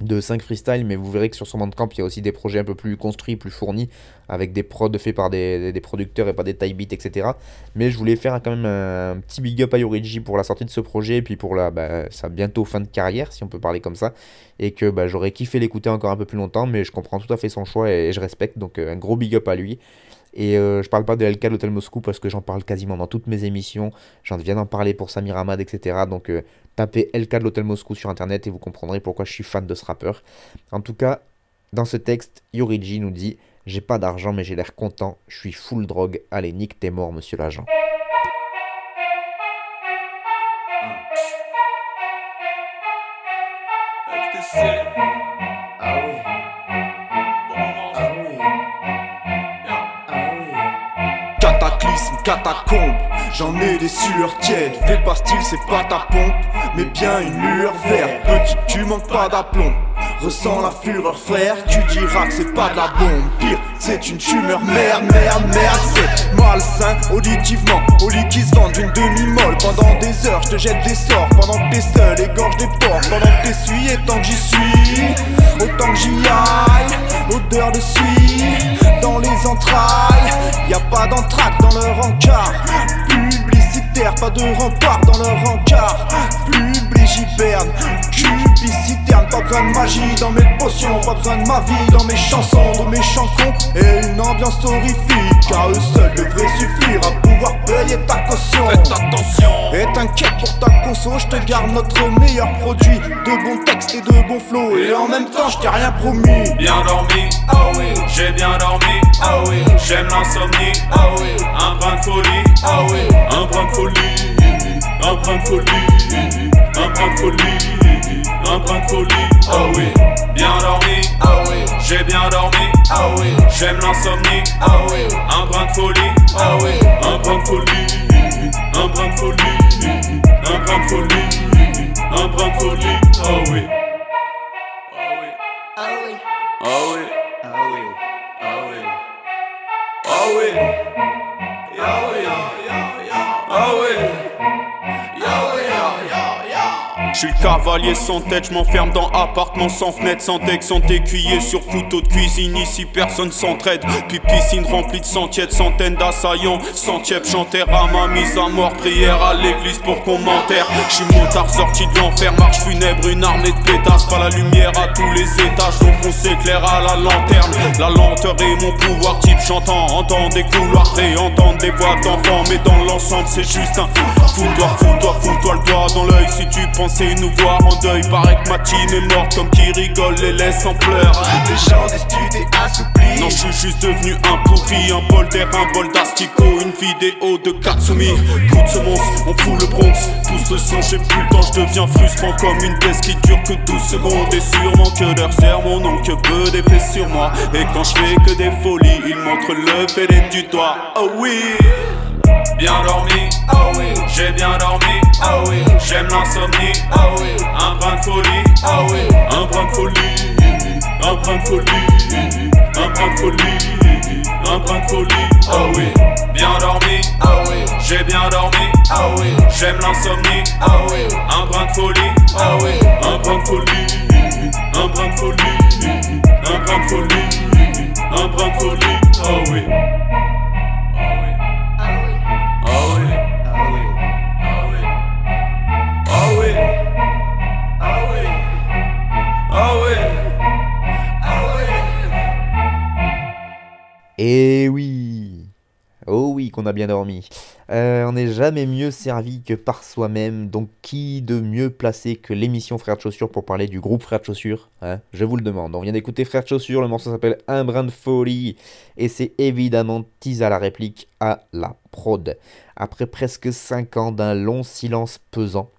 de 5 freestyle, mais vous verrez que sur son bandcamp, il y a aussi des projets un peu plus construits, plus fournis, avec des prods faits par des, producteurs et pas des type beats, etc. Mais je voulais faire quand même un, petit big up à Yoriji pour la sortie de ce projet, et puis pour la, bah, sa bientôt fin de carrière, si on peut parler comme ça, et que bah, j'aurais kiffé l'écouter encore un peu plus longtemps, mais je comprends tout à fait son choix et, je respecte, donc euh, un gros big up à lui. Et euh, je parle pas de LK l'Hôtel Moscou parce que j'en parle quasiment dans toutes mes émissions. J'en viens d'en parler pour Samir Ahmad, etc. Donc euh, tapez LK de l'Hôtel Moscou sur internet et vous comprendrez pourquoi je suis fan de ce rappeur. En tout cas, dans ce texte, Yoriji nous dit J'ai pas d'argent mais j'ai l'air content, je suis full drogue, allez nique t'es mort monsieur l'agent. Catacombe. J'en ai des sueurs tièdes, style, c'est pas ta pompe, mais bien une lueur verte. Petit, tu manques pas d'aplomb. Ressens la fureur, frère, tu diras que c'est pas de la bombe. Pire, c'est une tumeur, merde, merde, merde. C'est malsain, auditivement, au lit qui se vendent d'une demi-molle. Pendant des heures, je te jette des sorts. Pendant que t'es seul, égorge des porcs. Pendant que t'essuies, et tant que j'y suis, autant que j'y aille. Odeur de suie dans les entrailles. Y a pas d'entraque dans leur encart. Publicitaire, pas de rempart dans leur encart. Public, j'hiberne. Cubiciterne, pas besoin de magie dans mes potions. Pas besoin de ma vie dans mes chansons, de mes chansons. Et une ambiance horrifique. Car eux seuls devraient suffire à pouvoir payer ta caution. Faites attention. Et t'inquiète pour ta conso, je te garde notre meilleur produit. De bons textes et de bons flots. Et en même temps, je t'ai rien promis. Bien dormi, ah oui. J'ai bien dormi, ah oui. J'aime l'insomnie, ah oui. Un brin de folie, ah oui. Un brin de folie, un brin de folie, un brin de folie, un brin de folie, ah oui. Bien dormi, ah oui. J'ai bien dormi, ah oui. J'aime l'insomnie, ah oui. Un brin de folie, ah oui. Un brin de folie, un brin de folie, un brin de folie, un brin de folie, ah oui. Ah oui. Ah oui. Ah oui. Ah oui. Ah oui. Je suis cavalier sans tête, je m'enferme dans appartement sans fenêtre, sans deck, sans écuyer sur couteau de cuisine. Ici personne s'entraide. Puis piscine remplie de centièmes, centaines d'assaillants. Centièmes chanter à ma mise à mort, prière à l'église pour qu'on m'enterre. Je suis motard sorti de l'enfer, marche funèbre, une armée de pétasses. Pas la lumière à tous les étages, donc on s'éclaire à la lanterne. La lenteur est mon pouvoir type chantant, entend des couloirs, entendre des voix d'enfants. Mais dans l'ensemble, c'est juste un fous-toi, fous-toi, fous-toi le doigt dans l'œil si tu pensais nous voir en deuil. Paraît que ma team est morte comme qui rigole les laisse en pleurs. Les gens discutent et assouplis. Non, je suis juste devenu un pourri, un bol d'air, un bol d'astico, une vidéo de Katsumi. Coup de ce monstre, on fout le Bronx. Tous le son, j'ai plus le temps, je deviens frustrant comme une baisse qui dure que 12 secondes. Et sûrement que leur sermon n'ont que peu d'effet sur moi. Et quand je fais que des folies, ils montrent le fait du doigt. Oh oui! Bien dormi, ah oui. J'ai bien dormi, ah oui. J'aime l'insomnie, ah oui. Un brin de folie, ah oui. Un brin de folie, un brin de folie, un brin de folie, un brin de folie, ah oui. Bien dormi, ah oui. J'ai bien dormi, ah oui. J'aime l'insomnie, ah oui. Un brin de folie, ah oui. Un brin de folie, un brin de folie, un brin de folie, un brin de folie, ah oui. Qu'on a bien dormi. Euh, on n'est jamais mieux servi que par soi-même, donc qui de mieux placé que l'émission Frères de Chaussures pour parler du groupe Frères de Chaussures hein Je vous le demande. On vient d'écouter Frères de Chaussures, le morceau s'appelle Un brin de folie, et c'est évidemment tease à la réplique à la prod. Après presque 5 ans d'un long silence pesant,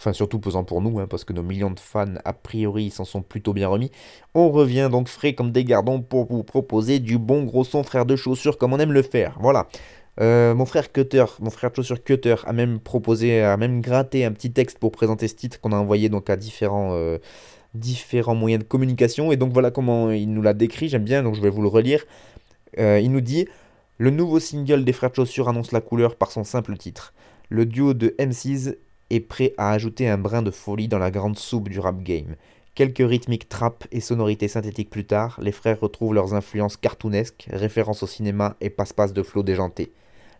enfin surtout pesant pour nous, hein, parce que nos millions de fans, a priori, s'en sont plutôt bien remis. On revient donc frais comme des gardons pour vous proposer du bon gros son frère de chaussures comme on aime le faire. Voilà. Euh, mon frère Cutter, mon frère de chaussures Cutter, a même proposé, a même gratté un petit texte pour présenter ce titre qu'on a envoyé donc à différents, euh, différents moyens de communication. Et donc voilà comment il nous l'a décrit, j'aime bien, donc je vais vous le relire. Euh, il nous dit Le nouveau single des frères de chaussures annonce la couleur par son simple titre. Le duo de MCs est prêt à ajouter un brin de folie dans la grande soupe du rap game. Quelques rythmiques trap et sonorités synthétiques plus tard, les frères retrouvent leurs influences cartoonesques, références au cinéma et passe-passe de flots déjantés.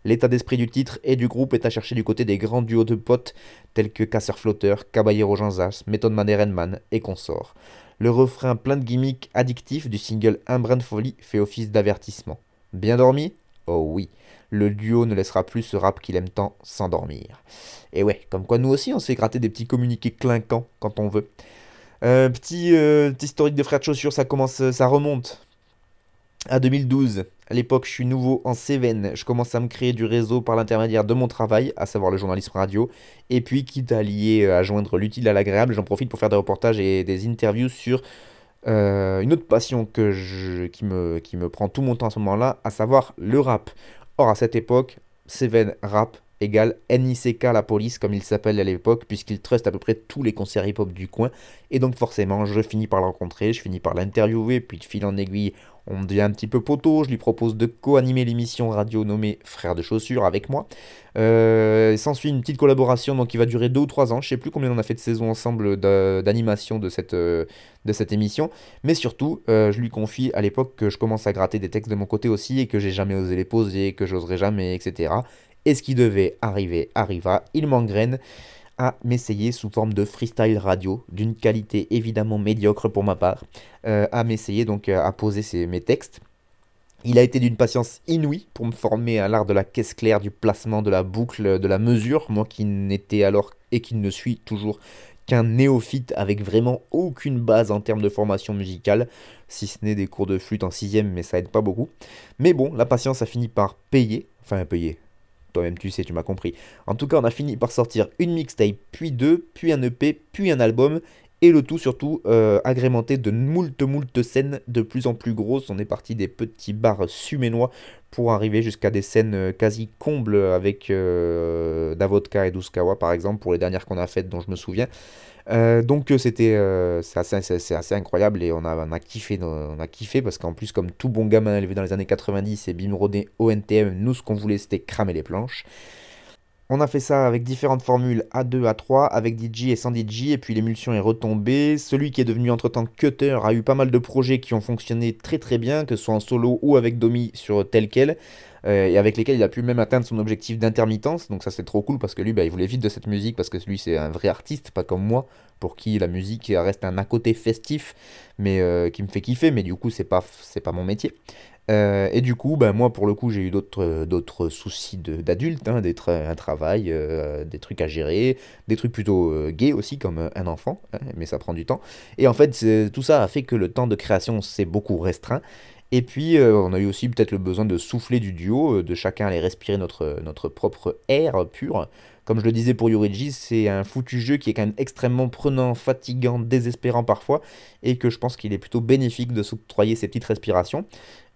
L'état d'esprit du titre et du groupe est à chercher du côté des grands duos de potes tels que Casseur Flotteur, Caballero Janzas, Méthode Man et Renman et consorts. Le refrain plein de gimmicks addictifs du single Un brin de folie fait office d'avertissement. Bien dormi? Oh oui, le duo ne laissera plus ce rap qu'il aime tant s'endormir. Et ouais, comme quoi nous aussi on s'est gratté des petits communiqués clinquants quand on veut. Euh, petit, euh, petit historique de frères de chaussures, ça commence, ça remonte à 2012. À l'époque, je suis nouveau en Cévennes. Je commence à me créer du réseau par l'intermédiaire de mon travail, à savoir le journalisme radio. Et puis, quitte à lier, à joindre l'utile à l'agréable, j'en profite pour faire des reportages et des interviews sur euh, une autre passion que je, qui, me, qui me prend tout mon temps à ce moment-là, à savoir le rap. Or, à cette époque, Cévennes rap égale NICK la police comme il s'appelle à l'époque puisqu'il trust à peu près tous les concerts hip-hop du coin et donc forcément je finis par le rencontrer, je finis par l'interviewer puis de fil en aiguille on devient un petit peu poteau, je lui propose de co-animer l'émission radio nommée Frères de chaussures avec moi. Euh, S'ensuit une petite collaboration donc qui va durer deux ou trois ans. Je sais plus combien on a fait de saisons ensemble d'animation de, cette, euh, de cette émission. Mais surtout, euh, je lui confie à l'époque que je commence à gratter des textes de mon côté aussi et que j'ai jamais osé les poser, que j'oserais jamais, etc. Et ce qui devait arriver arriva. Il m'engraine à m'essayer sous forme de freestyle radio, d'une qualité évidemment médiocre pour ma part, euh, à m'essayer donc euh, à poser mes textes. Il a été d'une patience inouïe pour me former à l'art de la caisse claire, du placement, de la boucle, de la mesure, moi qui n'étais alors et qui ne suis toujours qu'un néophyte avec vraiment aucune base en termes de formation musicale, si ce n'est des cours de flûte en sixième, mais ça aide pas beaucoup. Mais bon, la patience a fini par payer, enfin payer, toi-même tu sais, tu m'as compris. En tout cas, on a fini par sortir une mixtape, puis deux, puis un EP, puis un album, et le tout surtout euh, agrémenté de moult moult scènes de plus en plus grosses. On est parti des petits bars suménois pour arriver jusqu'à des scènes euh, quasi combles avec euh, Davodka et Duskawa par exemple pour les dernières qu'on a faites dont je me souviens. Euh, donc c'était c'est assez, assez, incroyable et on a, on a kiffé on a kiffé parce qu'en plus comme tout bon gamin élevé dans les années 90 et bimrodé ONTM nous ce qu'on voulait c'était cramer les planches on a fait ça avec différentes formules A2, A3, avec DJ et sans DJ, et puis l'émulsion est retombée. Celui qui est devenu entre-temps Cutter a eu pas mal de projets qui ont fonctionné très très bien, que ce soit en solo ou avec Domi sur tel quel, euh, et avec lesquels il a pu même atteindre son objectif d'intermittence. Donc ça c'est trop cool parce que lui, bah, il voulait vite de cette musique, parce que lui c'est un vrai artiste, pas comme moi, pour qui la musique reste un à côté festif, mais euh, qui me fait kiffer, mais du coup c'est pas, c'est pas mon métier. Euh, et du coup, ben, moi, pour le coup, j'ai eu d'autres, d'autres soucis d'adulte, hein, d'être un travail, euh, des trucs à gérer, des trucs plutôt euh, gays aussi, comme un enfant, hein, mais ça prend du temps. Et en fait, tout ça a fait que le temps de création s'est beaucoup restreint. Et puis, on a eu aussi peut-être le besoin de souffler du duo, de chacun aller respirer notre, notre propre air pur. Comme je le disais pour Yoriji, c'est un foutu jeu qui est quand même extrêmement prenant, fatigant, désespérant parfois, et que je pense qu'il est plutôt bénéfique de s'octroyer ces petites respirations.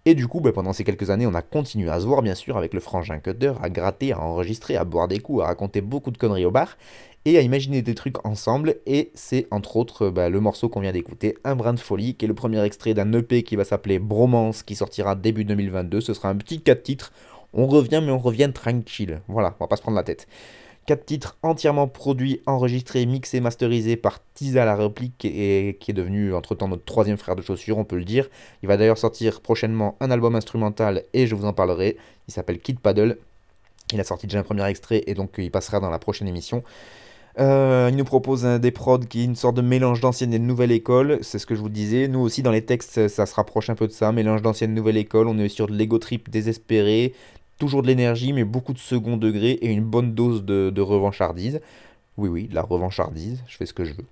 Et du coup, bah, pendant ces quelques années, on a continué à se voir, bien sûr, avec le frangin Cutter, à gratter, à enregistrer, à boire des coups, à raconter beaucoup de conneries au bar, et à imaginer des trucs ensemble. Et c'est entre autres bah, le morceau qu'on vient d'écouter, Un brin de folie, qui est le premier extrait d'un EP qui va s'appeler Bromance, qui sortira début 2022. Ce sera un petit 4 titres. On revient, mais on revient tranquille. Voilà, on va pas se prendre la tête. 4 titres entièrement produits, enregistrés, mixés, masterisés par Tiza la réplique et qui est devenu entre-temps notre troisième frère de chaussures, on peut le dire. Il va d'ailleurs sortir prochainement un album instrumental et je vous en parlerai. Il s'appelle Kid Paddle. Il a sorti déjà un premier extrait et donc il passera dans la prochaine émission. Euh, il nous propose des prods qui est une sorte de mélange d'ancienne et de nouvelle école, c'est ce que je vous disais. Nous aussi dans les textes ça se rapproche un peu de ça, mélange d'ancienne et nouvelle école. On est sur de l'ego trip désespéré, Toujours de l'énergie, mais beaucoup de second degré et une bonne dose de, revanchardise. Oui, oui, de la revanchardise, je fais ce que je veux.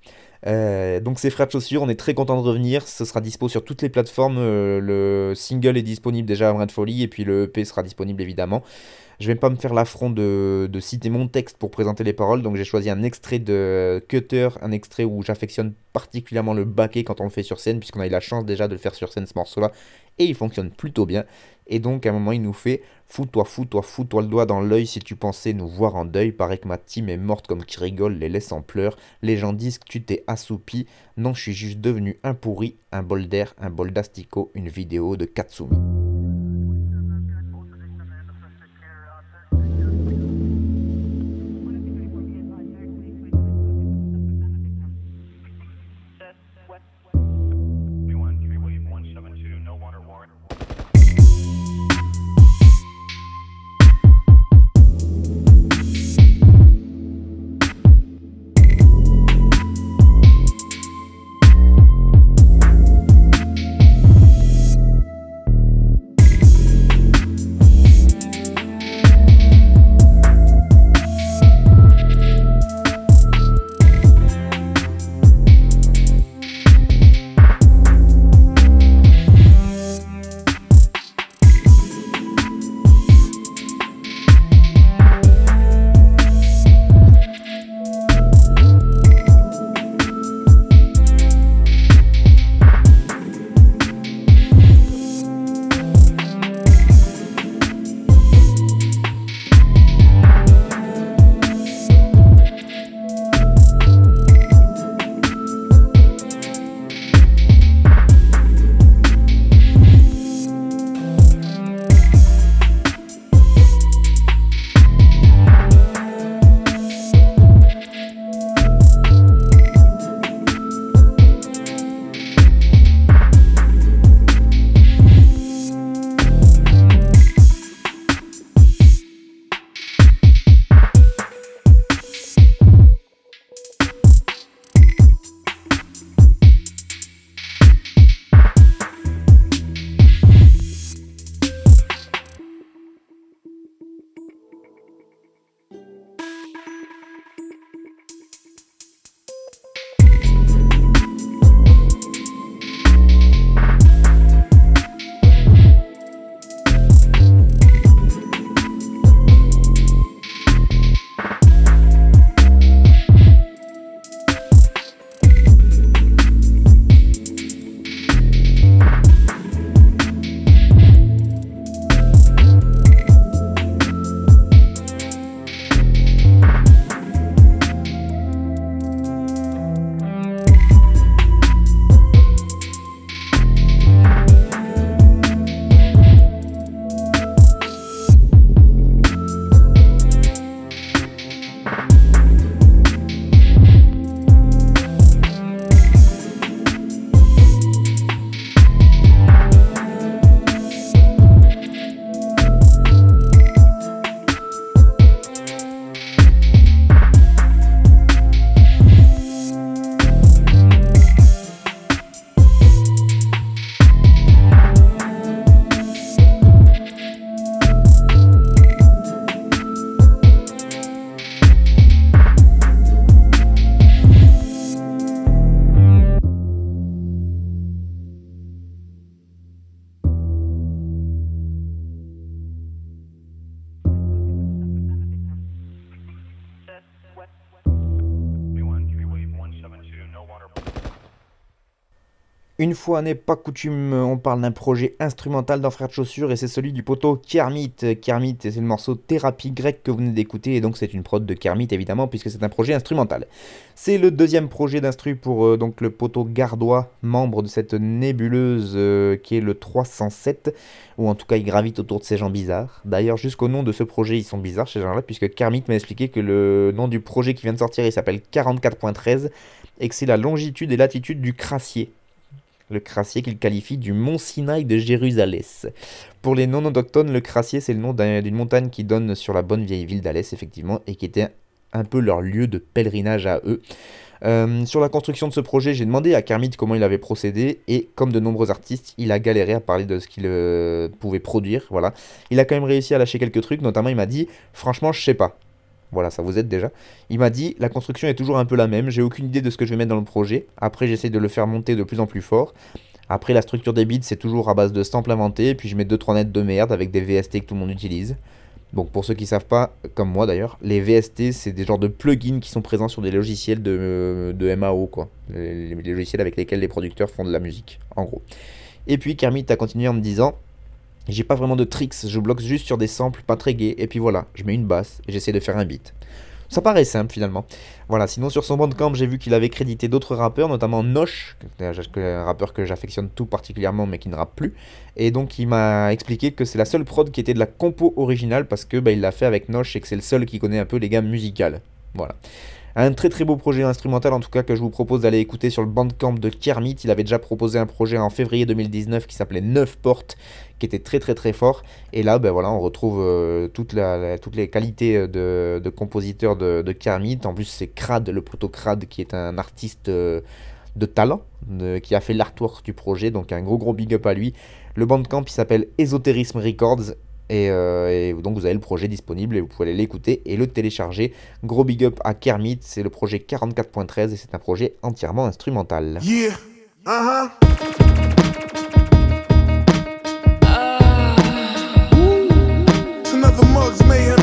Euh, donc c'est Frères de Chaussures, on est très content de revenir, ce sera dispo sur toutes les plateformes, euh, le single est disponible déjà à Brin de Folie, et puis le EP sera disponible évidemment. Je vais pas me faire l'affront de, citer mon texte pour présenter les paroles, donc j'ai choisi un extrait de Cutter, un extrait où j'affectionne particulièrement le baquet quand on le fait sur scène, puisqu'on a eu la chance déjà de le faire sur scène ce morceau-là, et il fonctionne plutôt bien. Et donc à un moment il nous fait Fous-toi, fous-toi, fous-toi le doigt dans l'œil si tu pensais nous voir en deuil. Paraît que ma team est morte comme qui rigole, les laisse en pleurs. Les gens disent que tu t'es assoupi. Non, je suis juste devenu un pourri, un bol d'air, un bol d'astico, une vidéo de Katsumi. Une fois n'est pas coutume, on parle d'un projet instrumental d'un frère de chaussures et c'est celui du poteau Kermit. Kermit, c'est le morceau Thérapie grecque que vous venez d'écouter et donc c'est une prod de Kermit évidemment puisque c'est un projet instrumental. C'est le deuxième projet d'instru pour euh, le poteau gardois, membre de cette nébuleuse euh, qui est le 307 ou en tout cas il gravite autour de ces gens bizarres. D'ailleurs jusqu'au nom de ce projet ils sont bizarres ces gens-là puisque Kermit m'a expliqué que le nom du projet qui vient de sortir il s'appelle 44.13 et que c'est la longitude et latitude du crassier le crassier qu'il qualifie du mont Sinaï de Jérusalem. Pour les non-autochtones, le crassier c'est le nom d'une montagne qui donne sur la bonne vieille ville d'Alès, effectivement, et qui était un peu leur lieu de pèlerinage à eux. Euh, sur la construction de ce projet, j'ai demandé à Kermit comment il avait procédé et comme de nombreux artistes, il a galéré à parler de ce qu'il euh, pouvait produire. Voilà, il a quand même réussi à lâcher quelques trucs. Notamment, il m'a dit, franchement, je sais pas. Voilà, ça vous aide déjà. Il m'a dit la construction est toujours un peu la même, j'ai aucune idée de ce que je vais mettre dans le projet. Après, j'essaie de le faire monter de plus en plus fort. Après, la structure des bits, c'est toujours à base de samples inventés, et puis je mets 2-3 nets de merde avec des VST que tout le monde utilise. Donc pour ceux qui savent pas, comme moi d'ailleurs, les VST c'est des genres de plugins qui sont présents sur des logiciels de, MAO, quoi. Les, logiciels avec lesquels les producteurs font de la musique, en gros. Et puis Kermit a continué en me disant j'ai pas vraiment de tricks, je bloque juste sur des samples pas très gays, et puis voilà, je mets une basse et j'essaie de faire un beat. Ça paraît simple finalement. Voilà, sinon sur son bandcamp, j'ai vu qu'il avait crédité d'autres rappeurs, notamment Nosh, un rappeur que j'affectionne tout particulièrement mais qui ne rappe plus. Et donc il m'a expliqué que c'est la seule prod qui était de la compo originale parce que bah, il l'a fait avec Nosh et que c'est le seul qui connaît un peu les gammes musicales. Voilà. Un très très beau projet instrumental en tout cas que je vous propose d'aller écouter sur le bandcamp de Kermit. Il avait déjà proposé un projet en février 2019 qui s'appelait 9 portes, qui était très très très fort. Et là, ben voilà, on retrouve euh, toutes les qualités de, de compositeur de, Kermit. En plus, c'est Crad, le proto Crad, qui est un artiste euh, de talent, qui a fait l'artwork du projet. Donc un gros gros big up à lui. Le bandcamp, il s'appelle Esoterisme Records. Euh, et, donc vous avez le projet disponible et vous pouvez aller l'écouter et le télécharger. Gros big up à Kermit, c'est le projet 44.13 et c'est un projet entièrement instrumental. Yeah, uh-huh. another Mugs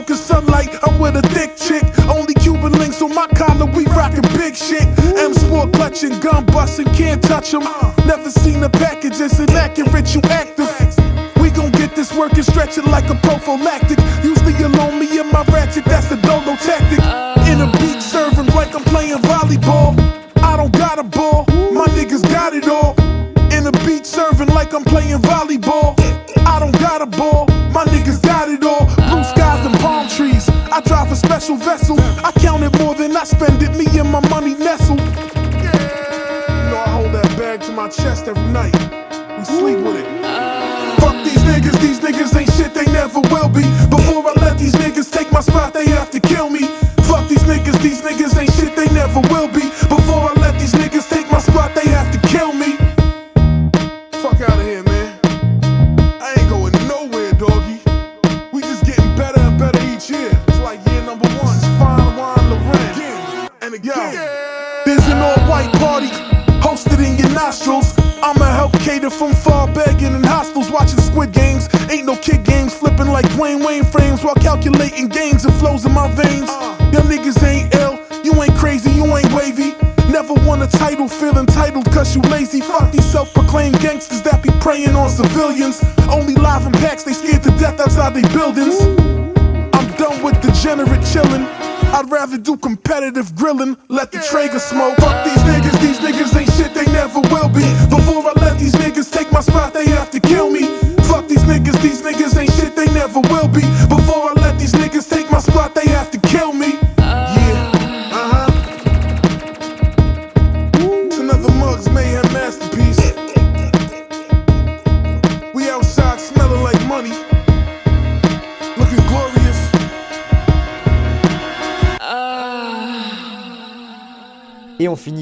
soaking sunlight, I'm with a thick chick. Only Cuban links on my collar, we rockin' big shit. M Sport clutching, gun bustin', can't touch touch 'em. Never seen a package that's inaccurate, you active. We gon' get this work and stretch it like a prophylactic. Usually alone, me and my ratchet, that's the dolo tactic. In a beat serving like I'm playing volleyball. Chest every night.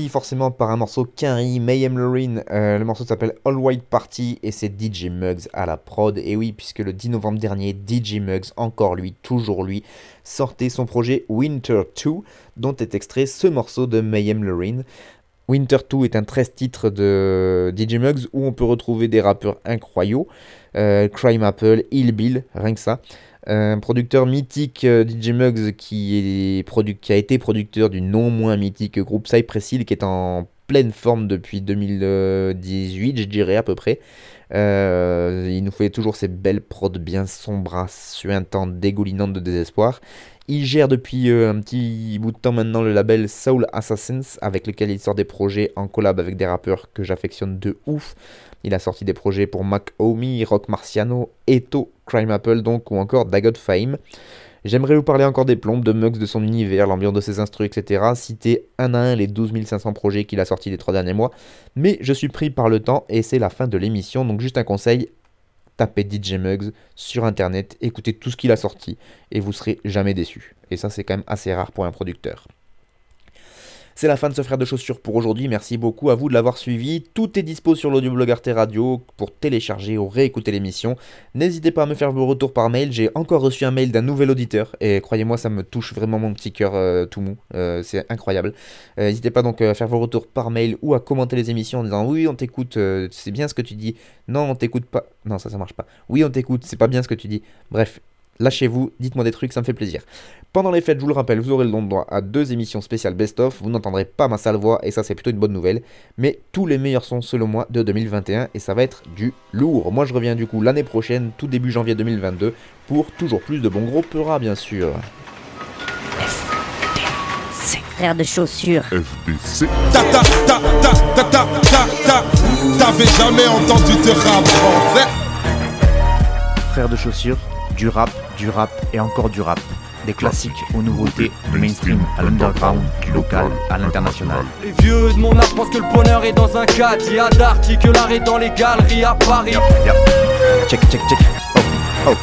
Forcément par un morceau Quinry, Mayhem Lorraine. Euh, le morceau s'appelle All White Party et c'est DJ Muggs à la prod. Et oui, puisque le 10 novembre dernier, DJ Muggs, encore lui, toujours lui, sortait son projet Winter 2, dont est extrait ce morceau de Mayhem Lorraine. Winter 2 est un 13 titres de DJ Muggs où on peut retrouver des rappeurs incroyables. Euh, Crime Apple, Ill Bill, rien que ça. Un producteur mythique, euh, DJ Muggs, qui, a été producteur du non moins mythique groupe Cypress Hill, qui est en pleine forme depuis 2018, je dirais à peu près. Euh, il nous fait toujours ces belles prods bien sombres, suintantes, dégoulinantes de désespoir. Il gère depuis euh, un petit bout de temps maintenant le label Soul Assassins, avec lequel il sort des projets en collab avec des rappeurs que j'affectionne de ouf. Il a sorti des projets pour Mac Omi, Rock Marciano, Eto, Crime Apple donc, ou encore Dagot Fame. J'aimerais vous parler encore des plombes, de Mux, de son univers, l'ambiance de ses instruments, etc. Citer un à un les 12 500 projets qu'il a sortis les trois derniers mois. Mais je suis pris par le temps et c'est la fin de l'émission, donc juste un conseil, tapez DJ Muggs sur internet, écoutez tout ce qu'il a sorti et vous serez jamais déçu. Et ça c'est quand même assez rare pour un producteur. C'est la fin de ce frère de chaussures pour aujourd'hui. Merci beaucoup à vous de l'avoir suivi. Tout est dispo sur l'audioblog Arte Radio pour télécharger ou réécouter l'émission. N'hésitez pas à me faire vos retours par mail. J'ai encore reçu un mail d'un nouvel auditeur et croyez-moi, ça me touche vraiment mon petit cœur euh, tout mou. Euh, c'est incroyable. Euh, n'hésitez pas donc à faire vos retours par mail ou à commenter les émissions en disant oui, on t'écoute, c'est bien ce que tu dis. Non, on t'écoute pas. Non, ça, ça marche pas. Oui, on t'écoute, c'est pas bien ce que tu dis. Bref, Lâchez-vous, dites-moi des trucs, ça me fait plaisir. Pendant les fêtes, je vous le rappelle, vous aurez le don de droit à deux émissions spéciales best-of. Vous n'entendrez pas ma sale voix et ça, c'est plutôt une bonne nouvelle. Mais tous les meilleurs sons, selon moi, de 2021 et ça va être du lourd. Moi, je reviens du coup l'année prochaine, tout début janvier 2022, pour toujours plus de bons gros peuras, bien sûr. C'est frère de chaussures. FBC. Ta ta ta ta ta ta ta ta. T'avais jamais entendu te rap en fait. Frère de chaussures, du rap, du rap et encore du rap. Des classiques aux nouveautés, du mainstream à l'underground, du local à l'international. Les vieux de mon art pensent que le bonheur est dans un cadre. Il y a d'articles est dans les galeries à Paris. Check, check, check. Oh, oh.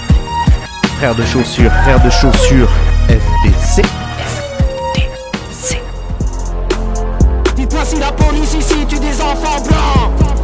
Frère de chaussures, frère de chaussures, FDC. Dites-moi si la police ici tue des enfants blancs.